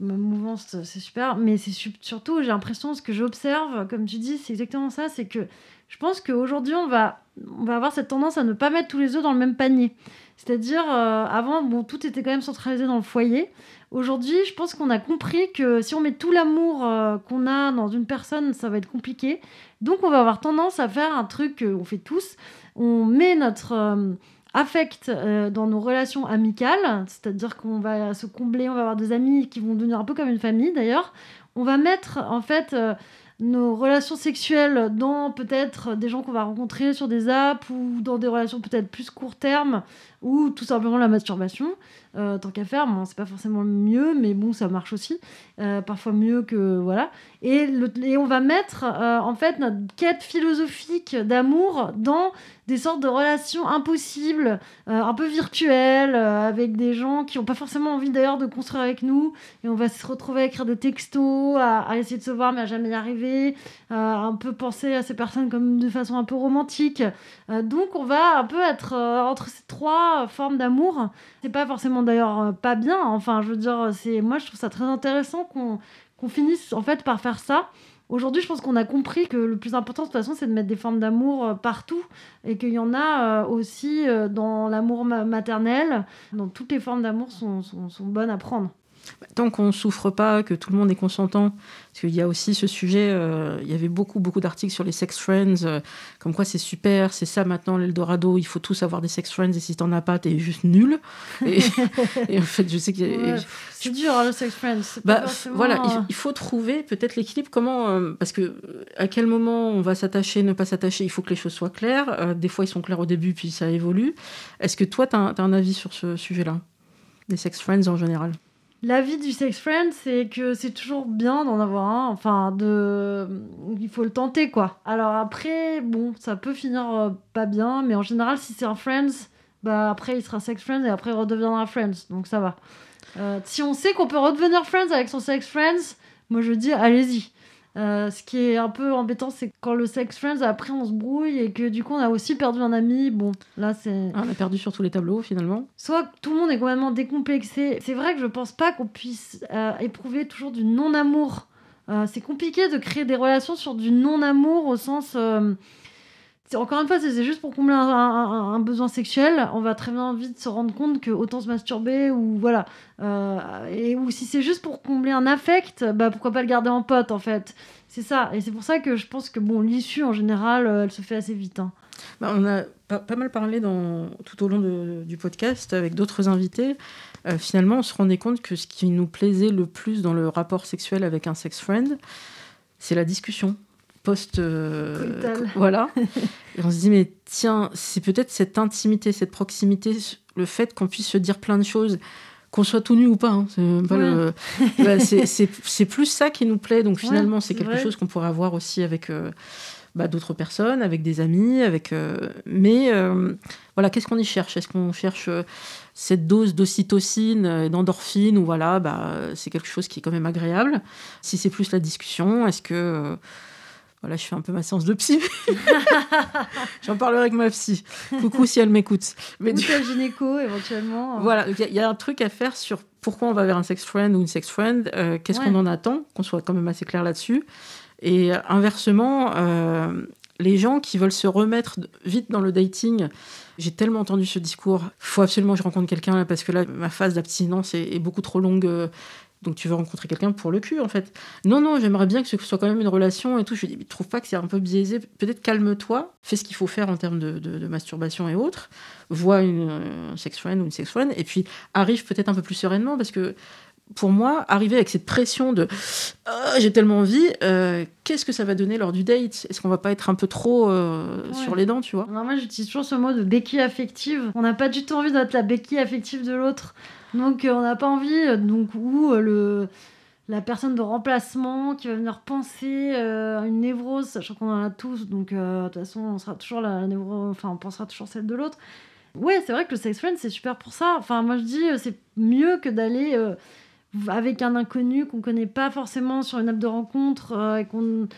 mouvance, c'est super. Mais c'est surtout, j'ai l'impression, ce que j'observe, comme tu dis, c'est exactement ça, c'est que je pense qu'aujourd'hui, on va, on va avoir cette tendance à ne pas mettre tous les œufs dans le même panier. C'est-à-dire, euh, avant, bon, tout était quand même centralisé dans le foyer. Aujourd'hui, je pense qu'on a compris que si on met tout l'amour euh, qu'on a dans une personne, ça va être compliqué. Donc, on va avoir tendance à faire un truc qu'on fait tous. On met notre euh, affect dans nos relations amicales, c'est-à-dire qu'on va se combler, on va avoir des amis qui vont devenir un peu comme une famille d'ailleurs. On va mettre en fait nos relations sexuelles dans peut-être des gens qu'on va rencontrer sur des apps ou dans des relations peut-être plus court terme ou tout simplement la masturbation. Euh, tant qu'à faire, c'est pas forcément mieux, mais bon, ça marche aussi. Euh, parfois mieux que. Voilà. Et, et on va mettre euh, en fait notre quête philosophique d'amour dans des sortes de relations impossibles, un peu virtuelles, avec des gens qui n'ont pas forcément envie d'ailleurs de construire avec nous. Et on va se retrouver à écrire des textos, à, essayer de se voir mais à jamais y arriver, un peu penser à ces personnes comme de façon un peu romantique. donc on va un peu être entre ces trois formes d'amour. C'est pas forcément d'ailleurs euh, pas bien. Enfin, je veux dire, c'est moi je trouve ça très intéressant qu'on finisse en fait par faire ça. Aujourd'hui, je pense qu'on a compris que le plus important de toute façon, c'est de mettre des formes d'amour euh, partout et qu'il y en a euh, aussi dans l'amour maternel. Donc toutes les formes d'amour sont, sont, sont bonnes à prendre. Tant qu'on ne souffre pas, que tout le monde est consentant, parce qu'il y a aussi ce sujet, euh, il y avait beaucoup, beaucoup d'articles sur les sex friends, euh, comme quoi c'est super, c'est ça maintenant l'Eldorado, il faut tous avoir des sex friends, et si t'en as pas, t'es juste nul. Et, en fait, je sais que... c'est dur, hein, le sex friends. Bah, voilà, euh, il, faut trouver peut-être l'équilibre, comment... parce que à quel moment on va s'attacher, ne pas s'attacher, il faut que les choses soient claires. des fois, ils sont clairs au début, puis ça évolue. Est-ce que toi, tu as, as, un avis sur ce sujet-là Des sex friends en général? L'avis du sex friend, c'est que c'est toujours bien d'en avoir un. Enfin, de... il faut le tenter, quoi. Alors après, bon, ça peut finir euh, pas bien, mais en général, si c'est un friends, bah après, il sera sex friend et après, il redeviendra friends. Donc ça va. Euh, si on sait qu'on peut redevenir friends avec son sex friends, moi je dis, allez-y. Euh, ce qui est un peu embêtant, c'est quand le sex friends, après on se brouille et que du coup on a aussi perdu un ami. Bon, là c'est. Ah, on a perdu sur tous les tableaux finalement. Soit tout le monde est complètement décomplexé. C'est vrai que je pense pas qu'on puisse euh, éprouver toujours du non-amour. Euh, c'est compliqué de créer des relations sur du non-amour au sens encore une fois, c'est juste pour combler un, besoin sexuel. On va très bien vite se rendre compte que autant se masturber ou voilà. Euh, et ou si c'est juste pour combler un affect, bah pourquoi pas le garder en pote en fait. C'est ça. Et c'est pour ça que je pense que bon, l'issue en général, euh, elle se fait assez vite. Hein. Bah, on a pas, mal parlé tout au long du podcast avec d'autres invités. Euh, finalement, on se rendait compte que ce qui nous plaisait le plus dans le rapport sexuel avec un sex friend, c'est la discussion post euh, voilà. Et on se dit mais tiens c'est peut-être cette intimité cette proximité le fait qu'on puisse se dire plein de choses qu'on soit tout nu ou pas, hein, bah, c'est plus ça qui nous plaît. Donc finalement c'est quelque chose qu'on pourrait avoir aussi avec euh, bah, d'autres personnes avec des amis avec euh, mais voilà qu'est-ce qu'on y cherche? Est-ce qu'on cherche cette dose d'ocytocine et d'endorphine ou voilà bah c'est quelque chose qui est quand même agréable? Si c'est plus la discussion est-ce que voilà, je fais un peu ma séance de psy. J'en parlerai avec ma psy. Coucou si elle m'écoute. Mais Ou du... gynéco éventuellement. Voilà, il y, a un truc à faire sur pourquoi on va vers un sex friend ou une sex friend. Euh, qu'est-ce qu'on en attend Qu'on soit quand même assez clair là-dessus. Et inversement, euh, les gens qui veulent se remettre vite dans le dating, j'ai tellement entendu ce discours. Il faut absolument que je rencontre quelqu'un parce que là, ma phase d'abstinence est, beaucoup trop longue. Euh, donc tu veux rencontrer quelqu'un pour le cul en fait. Non, non, j'aimerais bien que ce soit quand même une relation et tout. Je dis, mais trouve pas que c'est un peu biaisé Peut-être calme-toi, fais ce qu'il faut faire en termes de, masturbation et autres. Vois une, un sex friend ou une sex friend et puis arrive peut-être un peu plus sereinement parce que pour moi, arriver avec cette pression de ah, j'ai tellement envie, euh, qu'est-ce que ça va donner lors du date? Est-ce qu'on va pas être un peu trop euh, sur les dents, tu vois? Moi, j'utilise toujours ce mot de béquille affective. On n'a pas du tout envie d'être la béquille affective de l'autre. Donc, euh, on n'a pas envie, donc, ou le la personne de remplacement qui va venir penser à une névrose, sachant qu'on en a tous, donc de toute façon, on sera toujours la névrose, enfin, on pensera toujours celle de l'autre. Ouais, c'est vrai que le sex friend, c'est super pour ça. Enfin, moi, je dis, c'est mieux que d'aller avec un inconnu qu'on connaît pas forcément sur une app de rencontre euh, et qu'on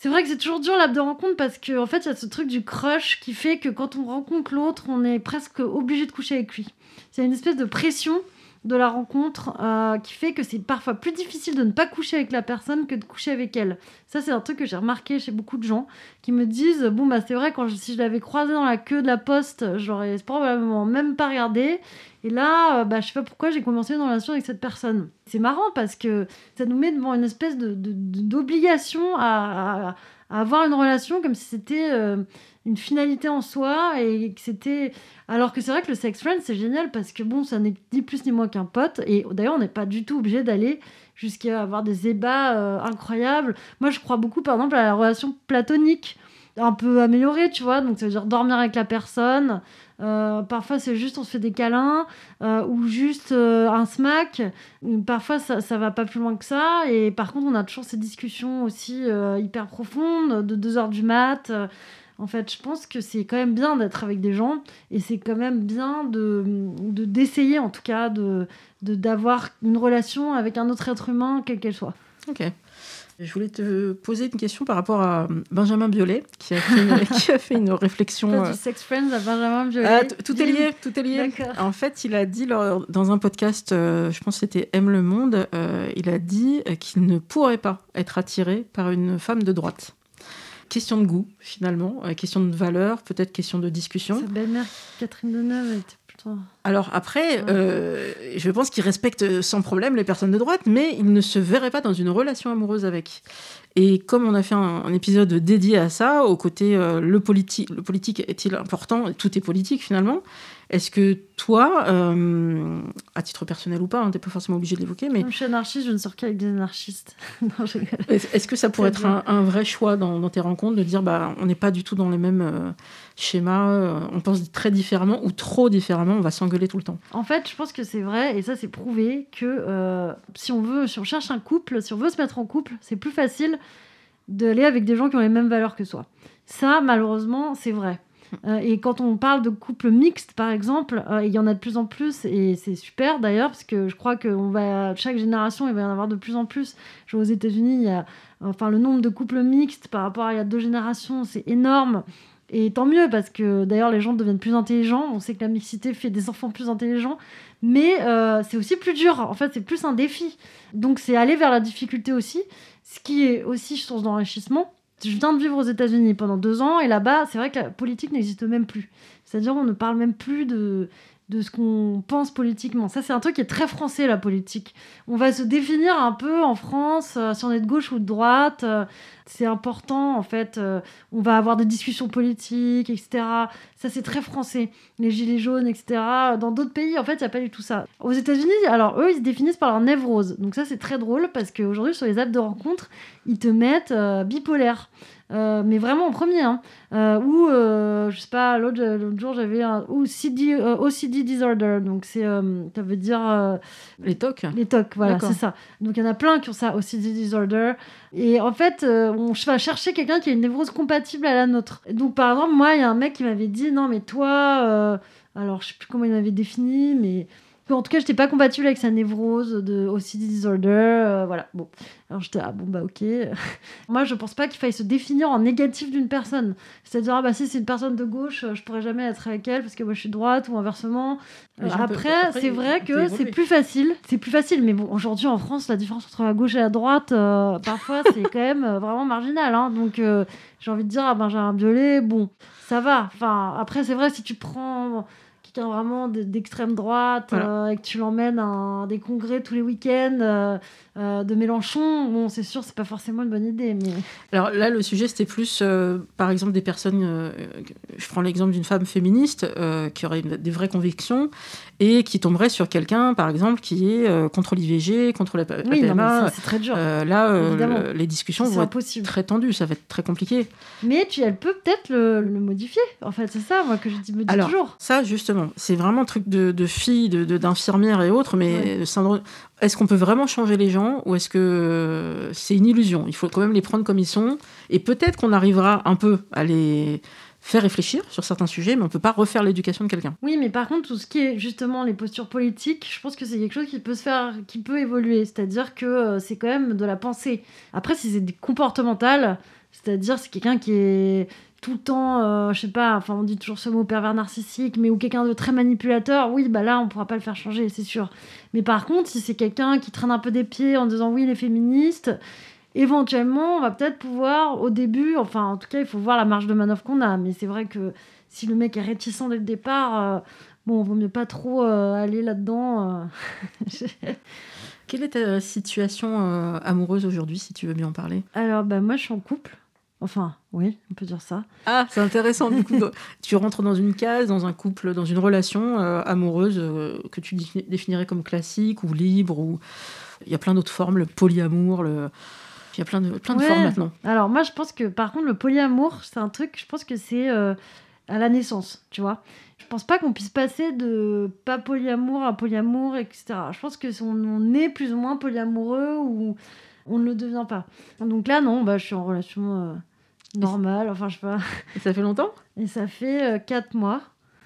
c'est vrai que c'est toujours dur l'app de rencontre parce qu'en en fait, il y a ce truc du crush qui fait que quand on rencontre l'autre, on est presque obligé de coucher avec lui. C'est une espèce de pression de la rencontre euh, qui fait que c'est parfois plus difficile de ne pas coucher avec la personne que de coucher avec elle. Ça, c'est un truc que j'ai remarqué chez beaucoup de gens qui me disent Bon, bah, c'est vrai, quand si je l'avais croisé dans la queue de la poste, j'aurais probablement même pas regardé. Et là, euh, bah, je sais pas pourquoi j'ai commencé une relation avec cette personne. C'est marrant parce que ça nous met devant une espèce d'obligation de, à, avoir une relation comme si c'était. Euh, une finalité en soi et que c'était alors que c'est vrai que le sex friend c'est génial parce que bon ça n'est ni plus ni moins qu'un pote. Et d'ailleurs on n'est pas du tout obligé d'aller jusqu'à avoir des débats euh, incroyables. Moi je crois beaucoup par exemple à la relation platonique un peu améliorée tu vois. Donc ça veut dire dormir avec la personne. Euh, parfois c'est juste on se fait des câlins euh, ou juste un smack. Parfois ça, ça va pas plus loin que ça. Et par contre on a toujours ces discussions aussi hyper profondes de 2 heures du mat en fait, je pense que c'est quand même bien d'être avec des gens et c'est quand même bien de d'essayer en tout cas de d'avoir une relation avec un autre être humain, quelle qu'elle soit. Ok. Je voulais te poser une question par rapport à Benjamin Biolay, qui a fait une, qui a fait une réflexion. du euh, sex friends à Benjamin Biolay. Ah, tout est lié, tout est lié. En fait, il a dit dans un podcast, euh, je pense que c'était Aime le monde, euh, il a dit qu'il ne pourrait pas être attiré par une femme de droite question de goût, finalement, euh, question de valeur, peut-être question de discussion. Sa belle-mère, Catherine Deneuve, était toi Alors après, euh, je pense qu'il respecte sans problème les personnes de droite, mais il ne se verrait pas dans une relation amoureuse avec. Et comme on a fait un, épisode dédié à ça, au côté euh, le, le politique est-il important? Tout est politique finalement. Est-ce que toi, euh, à titre personnel ou pas, hein, tu n'es pas forcément obligé de l'évoquer, mais... je suis anarchiste, je ne sors qu'avec des anarchistes. Est-ce que ça pourrait être un, vrai choix dans, tes rencontres de dire bah, on n'est pas du tout dans les mêmes euh, schémas, euh, on pense très différemment ou trop différemment, on va s'engueuler tout le temps? En fait, je pense que c'est vrai, et ça c'est prouvé, que si, on veut, si on cherche un couple, si on veut se mettre en couple, c'est plus facile d'aller avec des gens qui ont les mêmes valeurs que soi. Ça, malheureusement, c'est vrai. Euh, et quand on parle de couples mixtes, par exemple, euh, il y en a de plus en plus, et c'est super d'ailleurs, parce que je crois que va, chaque génération, il va y en avoir de plus en plus. Je vois aux États-Unis, enfin, le nombre de couples mixtes par rapport à il y a deux générations, c'est énorme. Et tant mieux, parce que d'ailleurs, les gens deviennent plus intelligents. On sait que la mixité fait des enfants plus intelligents. Mais euh, c'est aussi plus dur. En fait, c'est plus un défi. Donc, c'est aller vers la difficulté aussi. Ce qui est aussi source d'enrichissement je viens de vivre aux États-Unis pendant deux ans et là-bas, c'est vrai que la politique n'existe même plus. C'est-à-dire, on ne parle même plus de, de ce qu'on pense politiquement. Ça, c'est un truc qui est très français, la politique. On va se définir un peu en France, euh, si on est de gauche ou de droite. Euh, c'est important, en fait. Euh, on va avoir des discussions politiques, etc. Ça, c'est très français. Les gilets jaunes, etc. Dans d'autres pays, en fait, il n'y a pas du tout ça. Aux États-Unis, alors eux, ils se définissent par leur névrose. Donc ça, c'est très drôle parce qu'aujourd'hui, sur les apps de rencontre, ils te mettent bipolaire. Euh, mais vraiment en premier. Hein. Euh, ou, euh, je sais pas, l'autre jour, j'avais un OCD, OCD disorder. Donc, c'est, ça veut dire. les tocs Les tocs, voilà, c'est ça. Donc, il y en a plein qui ont ça, OCD disorder. Et en fait, on va chercher quelqu'un qui a une névrose compatible à la nôtre. Donc, par exemple, moi, il y a un mec qui m'avait dit Non, mais toi. alors, je sais plus comment il m'avait défini, mais en tout cas, j'étais pas compatible avec sa névrose de OCD disorder. Euh, voilà. Bon. Alors j'étais, ah bon, bah ok. Moi, je pense pas qu'il faille se définir en négatif d'une personne. C'est-à-dire, ah bah si c'est une personne de gauche, je pourrais jamais être avec elle parce que moi je suis droite ou inversement. après, c'est vrai que c'est plus facile. C'est plus facile. Mais bon, aujourd'hui en France, la différence entre la gauche et la droite, euh, parfois, c'est quand même euh, vraiment marginal. Hein. Donc j'ai envie de dire, ah ben j'ai un violet, bon, ça va. Enfin, après, c'est vrai, si tu prends quelqu'un vraiment d'extrême droite euh, et que tu l'emmènes à des congrès tous les week-ends euh, euh, de Mélenchon, bon, c'est sûr, c'est pas forcément une bonne idée. Mais... Alors là, le sujet, c'était plus, par exemple, des personnes. je prends l'exemple d'une femme féministe qui aurait des vraies convictions et qui tomberait sur quelqu'un, par exemple, qui est contre l'IVG, contre la, oui, PMA. c'est très dur. là, les discussions vont être très tendues, ça va être très compliqué. Mais tu, elle peut peut-être le, modifier. En fait, c'est ça, moi, que je dis, me dis Alors, toujours. Ça, justement c'est vraiment un truc de, de filles, d'infirmières de, et autres, mais Est-ce qu'on peut vraiment changer les gens ou est-ce que c'est une illusion? Il faut quand même les prendre comme ils sont et peut-être qu'on arrivera un peu à les faire réfléchir sur certains sujets, mais on peut pas refaire l'éducation de quelqu'un. Oui, mais par contre, tout ce qui est justement les postures politiques, je pense que c'est quelque chose qui peut se faire, qui peut évoluer. C'est-à-dire que euh, c'est quand même de la pensée. Après, si c'est comportemental, c'est-à-dire c'est quelqu'un qui est tout le temps, euh, je sais pas, enfin on dit toujours ce mot pervers narcissique, mais ou quelqu'un de très manipulateur, oui, bah là on pourra pas le faire changer, c'est sûr. Mais par contre, si c'est quelqu'un qui traîne un peu des pieds en disant oui, il est féministe, éventuellement on va peut-être pouvoir au début, enfin en tout cas il faut voir la marge de manœuvre qu'on a, mais c'est vrai que si le mec est réticent dès le départ, euh, bon, vaut mieux pas trop euh, aller là-dedans. Quelle est ta situation amoureuse aujourd'hui, si tu veux bien en parler? Alors, bah, moi je suis en couple. Enfin, oui, on peut dire ça. Ah, c'est intéressant. du coup, tu rentres dans une case, dans un couple, dans une relation euh, amoureuse euh, que tu définirais comme classique ou libre. ou Il y a plein d'autres formes, le polyamour, le... il y a plein de, plein de formes maintenant. Alors, moi, je pense que par contre, le polyamour, c'est un truc, je pense que c'est euh, à la naissance, tu vois. Je pense pas qu'on puisse passer de pas polyamour à polyamour, etc. Je pense que si on, on est plus ou moins polyamoureux ou on ne le devient pas. Donc là, non, bah, je suis en relation normal, enfin je sais pas. Et ça fait longtemps? Et ça fait 4 euh, mois.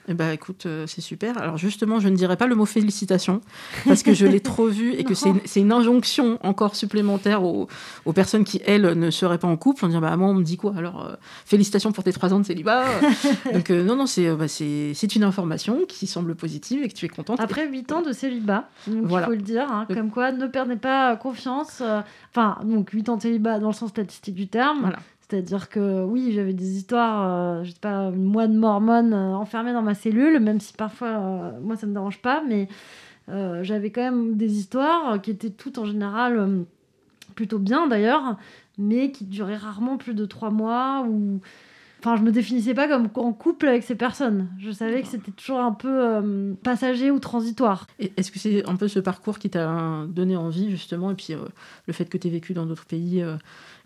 Eh ben, écoute, euh, c'est super. Alors justement, je ne dirais pas le mot félicitations, parce que je l'ai trop vu et que c'est une injonction encore supplémentaire aux, aux, personnes qui, elles, ne seraient pas en couple. On dit, bah moi, on me dit quoi? Alors, euh, félicitations pour tes trois ans de célibat. Donc non, non, bah, c'est une information qui semble positive et que tu es contente. Après 8 ans de célibat, donc il faut le dire, hein, comme quoi, ne perdez pas confiance. Enfin, donc 8 ans de célibat dans le sens statistique du terme. Voilà C'est-à-dire que oui, j'avais des histoires, euh, je sais pas, une moine mormone euh, enfermée dans ma cellule, même si parfois, euh, moi, ça me dérange pas, mais euh, j'avais quand même des histoires qui étaient toutes en général euh, plutôt bien d'ailleurs, mais qui duraient rarement plus de trois mois ou. Enfin, je me définissais pas comme en couple avec ces personnes. Je savais que c'était toujours un peu euh, passager ou transitoire. Est-ce que c'est un peu ce parcours qui t'a donné envie, justement, et puis euh, le fait que tu aies vécu dans d'autres pays euh,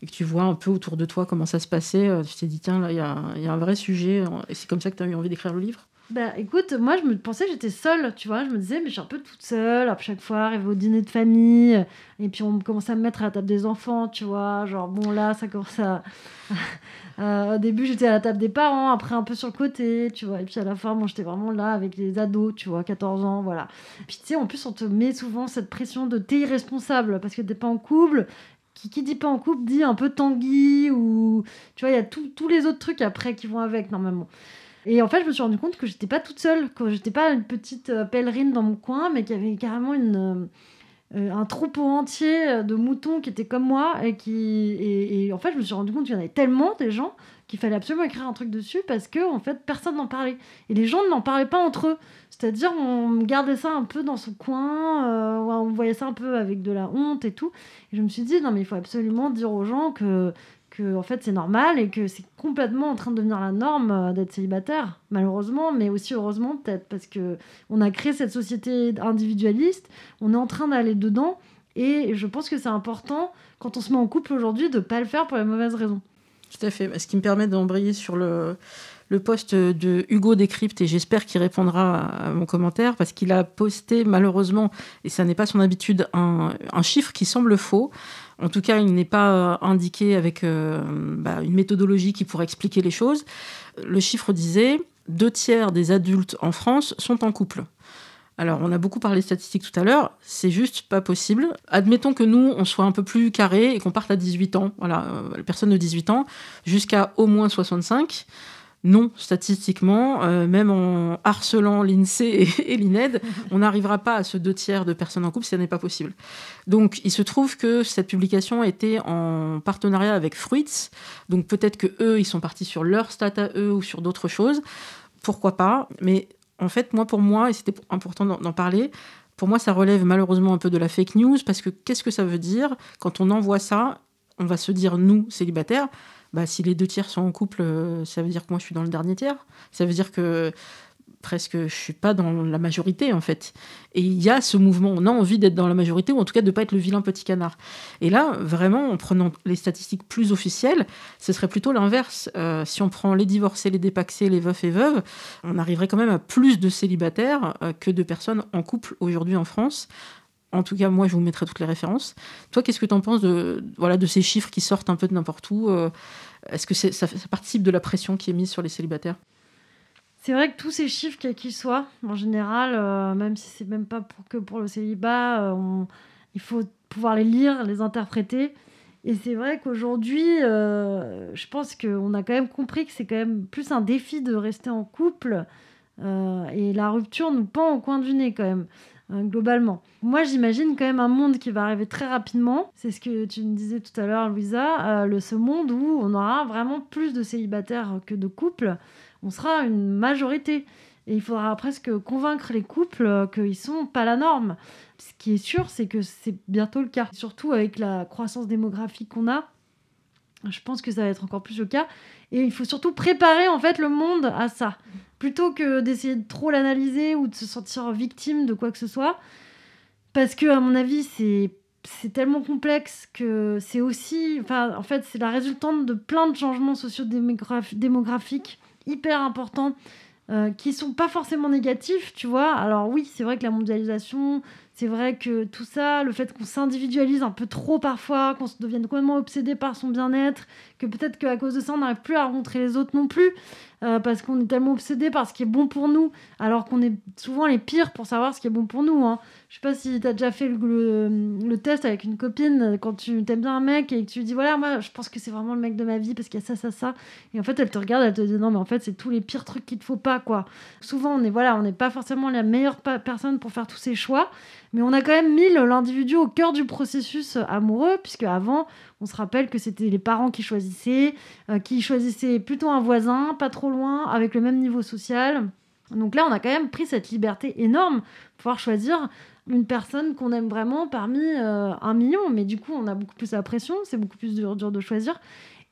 et que tu vois un peu autour de toi comment ça se passait, euh, tu t'es dit, tiens, là, il y a, un vrai sujet, euh, et c'est comme ça que tu as eu envie d'écrire le livre? Bah écoute, moi je me pensais j'étais seule, tu vois. Je me disais, mais je suis un peu toute seule. À chaque fois, arriver au dîner de famille, et puis on commence à me mettre à la table des enfants, tu vois. Genre, bon, là, ça commence à. Euh, au début, j'étais à la table des parents, après un peu sur le côté, tu vois. Et puis à la fin, bon, j'étais vraiment là avec les ados, tu vois, 14 ans, voilà. Puis tu sais, en plus, on te met souvent cette pression de t'es irresponsable parce que t'es pas en couple. Qui, qui dit pas en couple dit un peu tanguy ou. Tu vois, il y a tous les autres trucs après qui vont avec, normalement. Et en fait, je me suis rendu compte que j'étais pas toute seule, que j'étais pas une petite euh, pèlerine dans mon coin, mais qu'il y avait carrément une, euh, euh, un troupeau entier de moutons qui étaient comme moi. Et, qui, et, et en fait, je me suis rendu compte qu'il y en avait tellement des gens qu'il fallait absolument écrire un truc dessus parce que en fait, personne n'en parlait. Et les gens n'en parlaient pas entre eux. C'est-à-dire, on gardait ça un peu dans son coin, euh, on voyait ça un peu avec de la honte et tout. Et je me suis dit, non, mais il faut absolument dire aux gens que que en fait c'est normal et que c'est complètement en train de devenir la norme euh, d'être célibataire malheureusement mais aussi heureusement peut-être parce que on a créé cette société individualiste on est en train d'aller dedans et je pense que c'est important quand on se met en couple aujourd'hui de pas le faire pour les mauvaises raisons Tout à fait. Ce qui me permet d'embrayer sur le, le de Hugo Décrypte, et j'espère qu'il répondra à mon commentaire, parce qu'il a posté malheureusement, et ça n'est pas son habitude, un, un chiffre qui semble faux. En tout cas, il n'est pas euh, indiqué avec euh, bah, une méthodologie qui pourrait expliquer les choses. Le chiffre disait deux tiers des adultes en France sont en couple. Alors, on a beaucoup parlé statistiques tout à l'heure, c'est juste pas possible. Admettons que nous, on soit un peu plus carré et qu'on parte à 18 ans, voilà, euh, les personnes de 18 ans, jusqu'à au moins 65. Non, statistiquement, euh, même en harcelant l'INSEE et, et l'INED, on n'arrivera pas à ce deux tiers de personnes en couple, ça n'est pas possible. Donc, il se trouve que cette publication était en partenariat avec Fruits, donc peut-être que eux, ils sont partis sur leur stat à eux ou sur d'autres choses. Pourquoi pas Mais en fait, moi, pour moi, et c'était important d'en parler, pour moi, ça relève malheureusement un peu de la fake news, parce que qu'est-ce que ça veut dire? Quand on envoie ça, on va se dire, nous, célibataires, bah, si les deux tiers sont en couple, euh, ça veut dire que moi, je suis dans le dernier tiers. Ça veut dire que presque je suis pas dans la majorité en fait. Et il y a ce mouvement, on a envie d'être dans la majorité ou en tout cas de pas être le vilain petit canard. Et là, vraiment, en prenant les statistiques plus officielles, ce serait plutôt l'inverse. Euh, si on prend les divorcés, les dépaxés, les veufs et veuves, on arriverait quand même à plus de célibataires euh, que de personnes en couple aujourd'hui en France. En tout cas, moi, je vous mettrai toutes les références. Toi, qu'est-ce que tu en penses de, voilà, de ces chiffres qui sortent un peu de n'importe où euh, Est-ce que ça participe de la pression qui est mise sur les célibataires? C'est vrai que tous ces chiffres, quels qu'ils soient, en général, euh, même si c'est même pas pour, que pour le célibat, euh, il faut pouvoir les lire, les interpréter. Et c'est vrai qu'aujourd'hui, euh, je pense qu'on a quand même compris que c'est quand même plus un défi de rester en couple. et la rupture nous pend au coin du nez quand même, euh, globalement. Moi, j'imagine quand même un monde qui va arriver très rapidement. C'est ce que tu me disais tout à l'heure, Louisa. le, ce monde où on aura vraiment plus de célibataires que de couples on sera une majorité. Et il faudra presque convaincre les couples euh, qu'ils sont pas la norme. Ce qui est sûr, c'est que c'est bientôt le cas. Surtout avec la croissance démographique qu'on a, je pense que ça va être encore plus le cas. Et il faut surtout préparer en fait le monde à ça. Plutôt que d'essayer de trop l'analyser ou de se sentir victime de quoi que ce soit. Parce que, à mon avis, c'est tellement complexe que c'est aussi, enfin, en fait, c'est la résultante de plein de changements socio-démographiques hyper importants euh, qui sont pas forcément négatifs, tu vois. Alors oui, c'est vrai que la mondialisation, c'est vrai que tout ça, le fait qu'on s'individualise un peu trop parfois, qu'on se devienne complètement obsédé par son bien-être, que peut-être qu'à cause de ça, on n'arrive plus à rencontrer les autres non plus, euh, parce qu'on est tellement obsédé par ce qui est bon pour nous, alors qu'on est souvent les pires pour savoir ce qui est bon pour nous. Hein. Je sais pas si tu as déjà fait le, test avec une copine euh, quand tu t'aimes bien un mec et que tu lui dis voilà, moi je pense que c'est vraiment le mec de ma vie parce qu'il y a ça, ça, ça. Et en fait, elle te regarde, elle te dit non, mais en fait, c'est tous les pires trucs qu'il te faut pas, quoi. Souvent, on est voilà, on n'est pas forcément la meilleure personne pour faire tous ces choix, Mais on a quand même mis l'individu au cœur du processus amoureux, puisque avant, on se rappelle que c'était les parents qui choisissaient, euh, qui choisissaient plutôt un voisin, pas trop loin, avec le même niveau social. Donc là, on a quand même pris cette liberté énorme, pouvoir choisir une personne qu'on aime vraiment parmi euh, un million. Mais du coup, on a beaucoup plus la pression, c'est beaucoup plus dur, dur de choisir.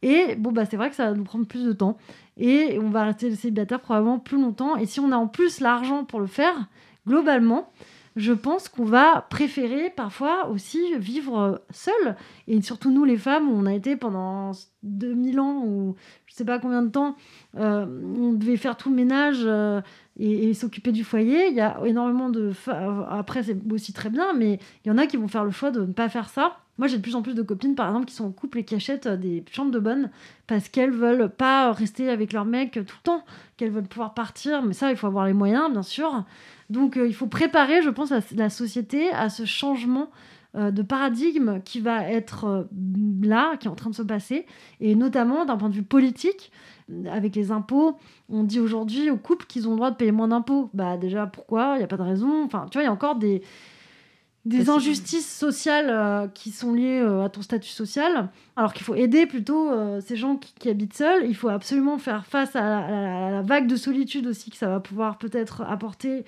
Et bon, bah, c'est vrai que ça va nous prendre plus de temps. Et on va rester célibataire probablement plus longtemps. Et si on a en plus l'argent pour le faire, globalement, je pense qu'on va préférer parfois aussi vivre seul. Et surtout nous, les femmes, on a été pendant 2000 ans ou je sais pas combien de temps, euh, on devait faire tout le ménage euh, et, s'occuper du foyer. Il y a énormément de... Après, c'est aussi très bien, mais il y en a qui vont faire le choix de ne pas faire ça. Moi, j'ai de plus en plus de copines, par exemple, qui sont en couple et qui achètent des chambres de bonne parce qu'elles veulent pas rester avec leur mec tout le temps, qu'elles veulent pouvoir partir. Mais ça, il faut avoir les moyens, bien sûr. Donc euh, il faut préparer, je pense, la, société à ce changement euh, de paradigme qui va être euh, là, qui est en train de se passer, et notamment d'un point de vue politique, avec les impôts, on dit aujourd'hui aux couples qu'ils ont le droit de payer moins d'impôts. Bah déjà, pourquoi? Il n'y a pas de raison. Enfin, tu vois, il y a encore des, des injustices sociales qui sont liées à ton statut social, alors qu'il faut aider plutôt euh, ces gens qui, habitent seuls. Il faut absolument faire face à la, vague de solitude aussi que ça va pouvoir peut-être apporter,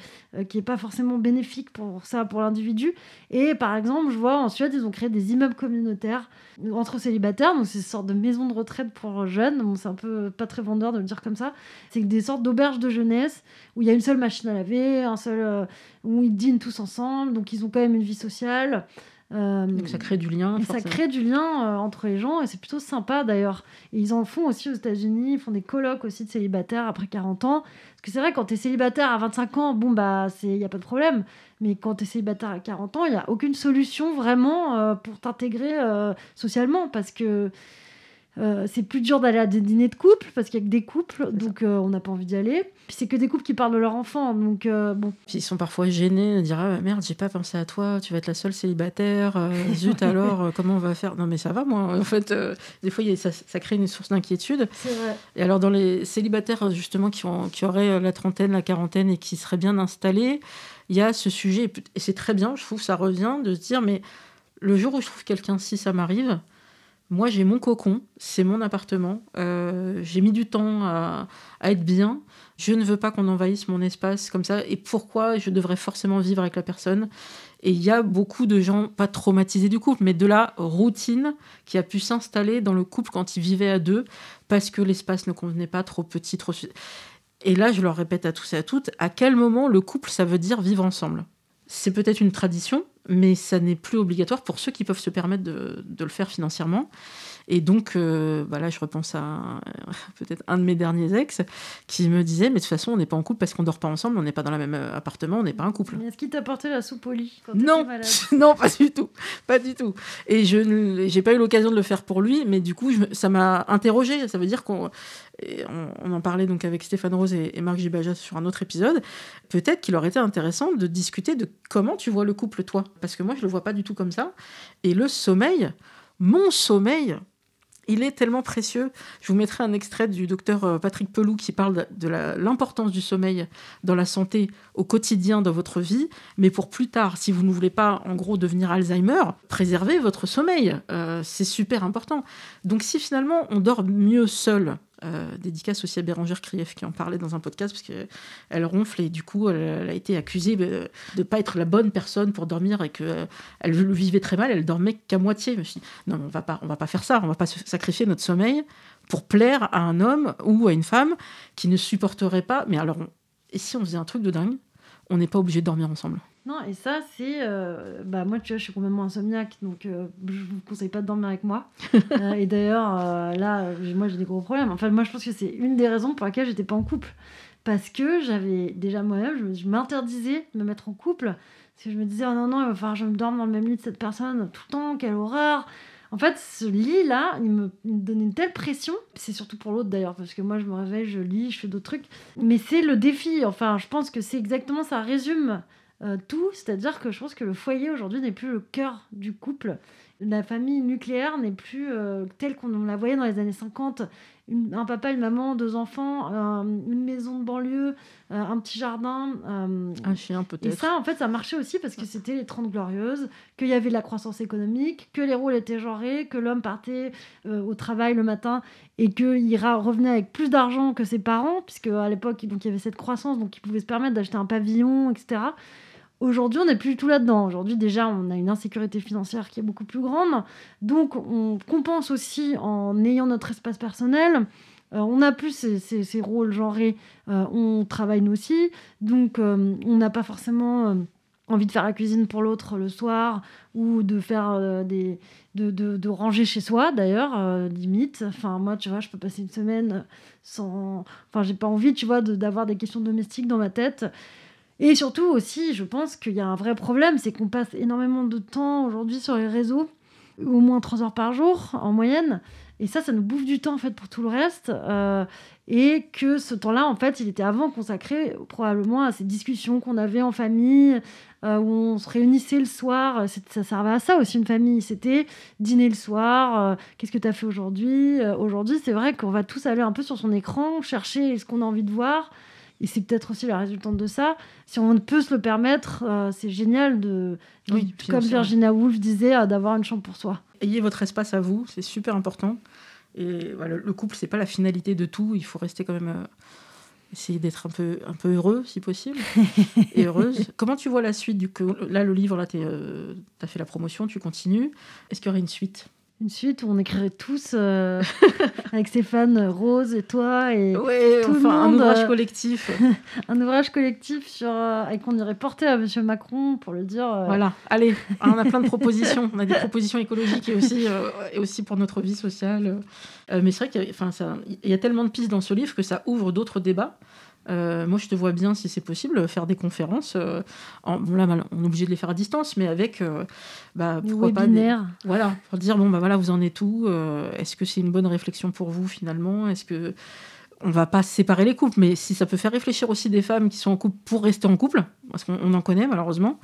qui n'est pas forcément bénéfique pour ça, pour l'individu. Et par exemple, je vois en Suède, ils ont créé des immeubles communautaires entre célibataires, donc c'est une sorte de maison de retraite pour jeunes. Bon, c'est un peu pas très vendeur de le dire comme ça. C'est des sortes d'auberges de jeunesse où il y a une seule machine à laver, un seul où ils dînent tous ensemble, donc ils ont quand même une vie sociale. Euh, donc ça crée du lien. ça crée du lien euh, entre les gens et c'est plutôt sympa d'ailleurs. Et ils en font aussi aux États-Unis, ils font des colloques aussi de célibataires après 40 ans. Parce que c'est vrai, quand tu es célibataire à 25 ans, bon, bah, il n'y a pas de problème. Mais quand tu es célibataire à 40 ans, il n'y a aucune solution vraiment euh, pour t'intégrer socialement parce que euh, c'est plus dur d'aller à des dîners de couple parce qu'il y a que des couples, donc euh, on n'a pas envie d'y aller. Puis c'est que des couples qui parlent de leur enfant, donc euh, bon. Puis ils sont parfois gênés de dire ah merde j'ai pas pensé à toi, tu vas être la seule célibataire, zut alors comment on va faire? Non mais ça va moi. En fait des fois ça, ça, crée une source d'inquiétude. Et alors dans les célibataires justement qui, ont, qui auraient la trentaine, la quarantaine et qui seraient bien installés, il y a ce sujet et c'est très bien, je trouve ça revient de se dire mais le jour où je trouve quelqu'un si ça m'arrive moi, j'ai mon cocon, c'est mon appartement. Euh, j'ai mis du temps à, être bien. Je ne veux pas qu'on envahisse mon espace comme ça. Et pourquoi je devrais forcément vivre avec la personne? Et il y a beaucoup de gens, pas traumatisés du couple, mais de la routine qui a pu s'installer dans le couple quand ils vivaient à deux, parce que l'espace ne convenait pas, trop petit, trop... Et là, je leur répète à tous et à toutes, à quel moment le couple, ça veut dire vivre ensemble? C'est peut-être une tradition, mais ça n'est plus obligatoire pour ceux qui peuvent se permettre de, le faire financièrement. Et donc, euh, bah je repense à peut-être un de mes derniers ex qui me disait, mais de toute façon, on n'est pas en couple parce qu'on dort pas ensemble, on n'est pas dans le même euh, appartement, on n'est pas un couple. Est-ce qu'il t'a apporté la soupe au lit quand Non, non, pas du tout, pas du tout. Et je n'ai pas eu l'occasion de le faire pour lui, mais du coup, ça m'a interrogé. Ça veut dire qu'on on, en parlait donc avec Stéphane Rose et, Marc Gibaja sur un autre épisode. Peut-être qu'il aurait été intéressant de discuter de comment tu vois le couple toi, parce que moi je le vois pas du tout comme ça. Et le sommeil, mon sommeil, il est tellement précieux. Je vous mettrai un extrait du docteur euh, Patrick Pelou qui parle de l'importance du sommeil dans la santé au quotidien dans votre vie. Mais pour plus tard, si vous ne voulez pas en gros devenir Alzheimer, préservez votre sommeil. Euh, c'est super important. Donc si finalement on dort mieux seul, euh, dédicace aussi à Bérangère Krief qui en parlait dans un podcast parce qu'elle ronfle et du coup elle, a été accusée de ne pas être la bonne personne pour dormir et qu'elle elle le vivait très mal, elle dormait qu'à moitié. Je me suis dit, non, on va pas, on va pas faire ça, on va pas sacrifier notre sommeil pour plaire à un homme ou à une femme qui ne supporterait pas. Mais alors, et si on faisait un truc de dingue, on n'est pas obligé de dormir ensemble. Non, et ça, c'est. Euh, bah, moi, tu vois, je suis complètement insomniaque, donc euh, je vous conseille pas de dormir avec moi. Euh, et d'ailleurs, là, moi, j'ai des gros problèmes. Enfin, moi, je pense que c'est une des raisons pour laquelle j'étais pas en couple. Parce que j'avais déjà moi-même, je, m'interdisais de me mettre en couple. Parce que je me disais, oh non, non, il va falloir que je me dorme dans le même lit de cette personne tout le temps, quelle horreur. En fait, ce lit-là, il me, donnait une telle pression. C'est surtout pour l'autre d'ailleurs, parce que moi, je me réveille, je lis, je fais d'autres trucs. Mais c'est le défi. Enfin, je pense que c'est exactement ça. Résume euh, tout, c'est-à-dire que je pense que le foyer aujourd'hui n'est plus le cœur du couple. La famille nucléaire n'est plus euh, telle qu'on la voyait dans les années 50 une- un papa, une maman, deux enfants, euh, une maison de banlieue, euh, un petit jardin. euh, Un chien et peut-être. ça, en fait, ça marchait aussi parce que c'était les 30 glorieuses, qu'il y avait de la croissance économique, que les rôles étaient genrés, que l'homme partait au travail le matin et qu'il revenait avec plus d'argent que ses parents, puisque à l'époque, donc, il y avait cette croissance, donc il pouvait se permettre d'acheter un pavillon, etc. Aujourd'hui, on n'est plus du tout là-dedans. Aujourd'hui, déjà, on a une insécurité financière qui est beaucoup plus grande. Donc, on compense aussi en ayant notre espace personnel. Euh, on n'a plus ces, ces- rôles genrés. Euh, on travaille nous aussi. Donc, euh, on n'a pas forcément envie de faire la cuisine pour l'autre le soir ou de faire des. De, de- ranger chez soi, d'ailleurs, limite. Enfin, moi, tu vois, je peux passer une semaine sans. Enfin, j'ai pas envie, tu vois, d'avoir des questions domestiques dans ma tête. Et surtout aussi, je pense qu'il y a un vrai problème, c'est qu'on passe énormément de temps aujourd'hui sur les réseaux, au moins 3 heures par jour en moyenne. Et ça, ça nous bouffe du temps en fait pour tout le reste. euh, et que ce temps-là, en fait, il était avant consacré probablement à ces discussions qu'on avait en famille, euh, où on se réunissait le soir. Ça servait à ça aussi, une famille. C'était dîner le soir. euh, Qu'est-ce que tu as fait aujourd'hui? Aujourd'hui, c'est vrai qu'on va tous aller un peu sur son écran, chercher ce qu'on a envie de voir. Et c'est peut-être aussi la résultante de ça. Si on peut se le permettre, euh, c'est génial de, Oui, comme Virginia Woolf disait, euh, d'avoir une chambre pour soi. Ayez votre espace à vous, c'est super important. Et voilà, le couple, c'est pas la finalité de tout. Il faut rester quand même. euh, essayer d'être un peu, un peu heureux, si possible. et heureuse. Comment tu vois la suite du coup Là, le livre, là, tu as fait la promotion, tu continues. Est-ce qu'il y aurait une suite? Une suite où on écrirait tous euh, avec Stéphane, Rose et toi, et Ouais, Tout le enfin, un monde, ouvrage euh, collectif. un ouvrage collectif sur, euh, et qu'on irait porter à Monsieur Macron pour le dire. euh, Voilà, allez, Ah, on a plein de propositions. On a des propositions écologiques et aussi, euh, et aussi pour notre vie sociale. Mais c'est vrai qu'il y, a- enfin, ça- il y a tellement de pistes dans ce livre que ça ouvre d'autres débats. Euh, moi, je te vois bien, si c'est possible, faire des conférences. euh, en- bon, là, on est obligé de les faire à distance, mais avec, euh, bah, pourquoi pas, des- voilà, pour dire bon, bah voilà, vous en êtes où Est-ce que c'est une bonne réflexion pour vous finalement Est-ce que on va pas séparer les couples, mais si ça peut faire réfléchir aussi des femmes qui sont en couple pour rester en couple, parce qu'on on en connaît malheureusement,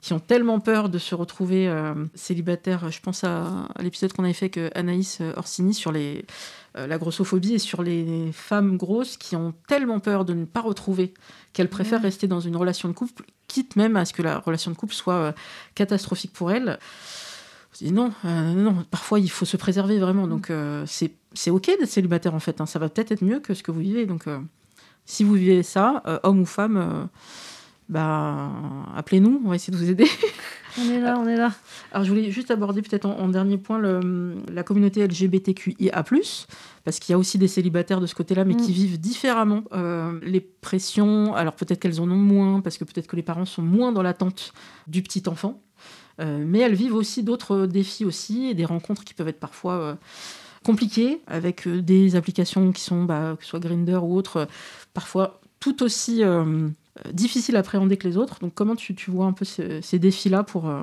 qui ont tellement peur de se retrouver célibataires. Je pense à, à l'épisode qu'on avait fait avec Anaïs Orsini sur les, la grossophobie et sur les femmes grosses qui ont tellement peur de ne pas retrouver qu'elles préfèrent Ouais. rester dans une relation de couple, quitte même à ce que la relation de couple soit euh, catastrophique pour elles. Dis non, euh, non, parfois il faut se préserver vraiment. Donc euh, c'est c'est ok d'être célibataire en fait. hein. Ça va peut-être être mieux que ce que vous vivez. Donc euh, si vous vivez ça, euh, homme ou femme, euh, bah appelez-nous, on va essayer de vous aider. On est là, on est là. Alors je voulais juste aborder peut-être en, en dernier point le- la communauté LGBTQIA+, parce qu'il y a aussi des célibataires de ce côté-là, mais Mm. qui vivent différemment euh, les pressions. Alors peut-être qu'elles en ont moins, parce que peut-être que les parents sont moins dans l'attente du petit enfant. Euh, mais elles vivent aussi d'autres défis aussi, et des rencontres qui peuvent être parfois euh, compliquées, avec des applications qui sont, bah, que ce soit Grindr ou autres, euh, parfois tout aussi difficiles à appréhender que les autres. Donc comment tu, tu vois un peu ce- ces défis-là pour, euh,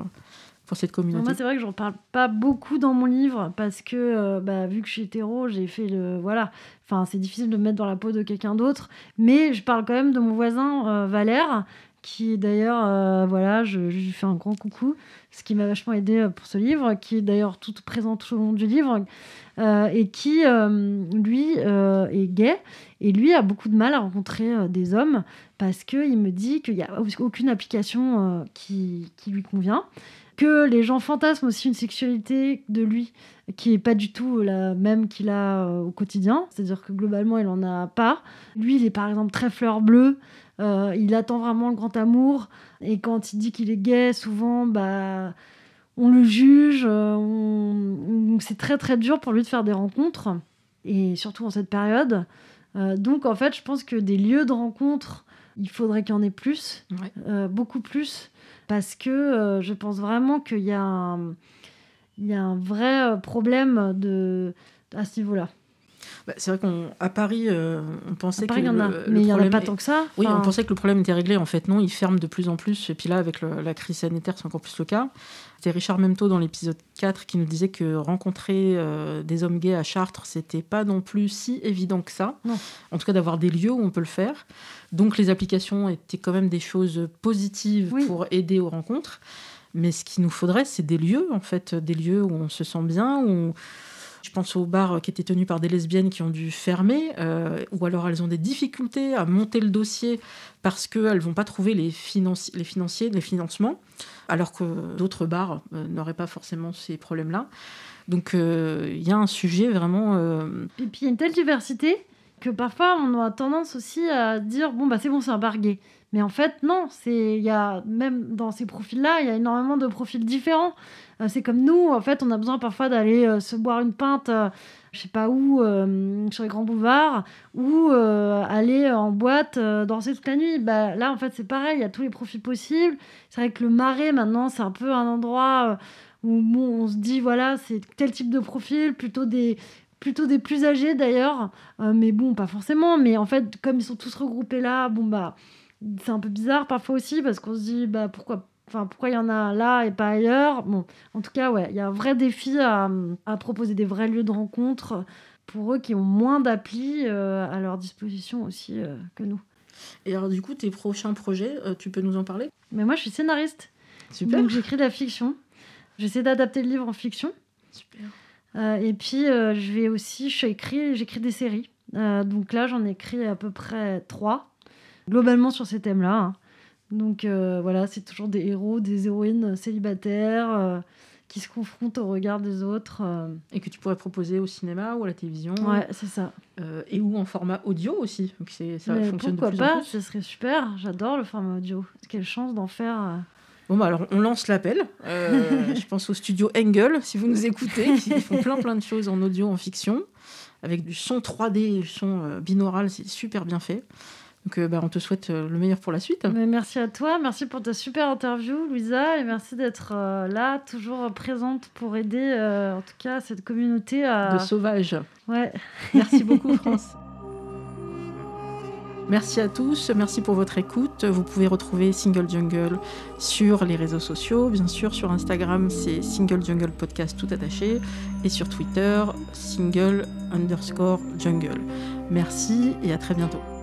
pour cette communauté Moi, c'est vrai que j'en parle pas beaucoup dans mon livre parce que, euh, bah, vu que je suis hétéro, j'ai fait le. Voilà. Enfin, c'est difficile de me mettre dans la peau de quelqu'un d'autre. Mais je parle quand même de mon voisin euh, Valère, qui d'ailleurs. euh, voilà, je, je lui fais un grand coucou, ce qui m'a vachement aidé euh, pour ce livre, qui est d'ailleurs tout présent tout au long du livre, euh, et qui, euh, lui, euh, est gay. Et lui a beaucoup de mal à rencontrer euh, des hommes parce qu'il me dit qu'il n'y a aucune application euh, qui, lui convient que les gens fantasment aussi une sexualité de lui qui est pas du tout la même qu'il a euh, au quotidien. C'est-à-dire que globalement, il en a pas. Lui, il est par exemple très fleur bleue. Euh, il attend vraiment le grand amour. Et quand il dit qu'il est gay, souvent, bah, on le juge. on- C'est très très dur pour lui de faire des rencontres. Et surtout en cette période. Donc en fait, je pense que des lieux de rencontre, il faudrait qu'il y en ait plus Ouais. euh, beaucoup plus, parce que euh, je pense vraiment qu'il y a un, il y a un vrai euh, problème de, à ce niveau-là. Bah, c'est vrai qu'à Paris, euh, on pensait À Paris, que il y en a, le- le mais il n'y en a problème pas tant que ça. Oui, on pensait que le problème était réglé. En fait, non, ils ferment de plus en plus. Et puis là, avec le- la crise sanitaire, c'est encore plus le cas. C'était Richard Memto dans l'épisode 4 qui nous disait que rencontrer euh, des hommes gays à Chartres, c'était pas non plus si évident que ça. Non. En tout cas, d'avoir des lieux où on peut le faire. Donc, les applications étaient quand même des choses positives Oui. pour aider aux rencontres. Mais ce qu'il nous faudrait, c'est des lieux, en fait, des lieux où on se sent bien, où on- Je pense aux bars qui étaient tenus par des lesbiennes qui ont dû fermer, euh, ou alors elles ont des difficultés à monter le dossier parce qu'elles ne vont pas trouver les, financiers, les financements, alors que d'autres bars euh, n'auraient pas forcément ces problèmes-là. Donc euh, il y a un sujet vraiment... Et puis il y a une telle diversité que parfois on a tendance aussi à dire, bon, bah c'est bon, c'est un bar. Mais en fait, non, y a même dans ces profils-là, il y a énormément de profils différents. Euh, c'est comme nous, en fait, on a besoin parfois d'aller euh, se boire une pinte, euh, je sais pas où, sur les grands boulevards, ou aller en boîte, danser toute la nuit. Bah, là, en fait, c'est pareil, il y a tous les profils possibles. C'est vrai que le marais, maintenant, c'est un peu un endroit où on se dit, voilà, c'est tel type de profil, plutôt des plutôt des plus âgés d'ailleurs, mais bon, pas forcément. Mais en fait, comme ils sont tous regroupés là, bon bah, c'est un peu bizarre parfois aussi parce qu'on se dit, bah pourquoi Enfin, pourquoi il y en a là et pas ailleurs? Bon, en tout cas, ouais, il y a un vrai défi à, proposer des vrais lieux de rencontre pour eux qui ont moins d'applis euh, à leur disposition aussi euh, que nous. Et alors, du coup, tes prochains projets, euh, tu peux nous en parler? Mais moi, je suis scénariste. Super. Donc, j'écris de la fiction. J'essaie d'adapter le livre en fiction. Super. et puis, je vais aussi, j'écris des séries. donc là, j'en ai écrit à peu près trois, globalement sur ces thèmes-là. Hein. Donc euh, voilà, c'est toujours des héros, des héroïnes célibataires euh, qui se confrontent au regard des autres. Euh. Et que tu pourrais proposer au cinéma ou à la télévision. Ouais, c'est ça. et ou en format audio aussi. Donc ça Mais fonctionne pourquoi de pas, Ce serait super. J'adore le format audio. Quelle chance d'en faire. Bon, bah alors on lance l'appel. je pense au studio Engel, si vous nous écoutez, qui font plein plein de choses en audio, en fiction, avec du son 3D, du son binaural, c'est super bien fait. Donc euh, bah, on te souhaite euh, le meilleur pour la suite. Mais merci à toi, merci pour ta super interview Louisa et merci d'être euh, là, toujours présente pour aider en tout cas cette communauté à... De sauvages. Ouais. Merci beaucoup France. Merci à tous, merci pour votre écoute. Vous pouvez retrouver Single Jungle sur les réseaux sociaux. Bien sûr, sur Instagram, c'est Single Jungle Podcast tout attaché. Et sur Twitter, Single underscore Jungle. Merci et à très bientôt.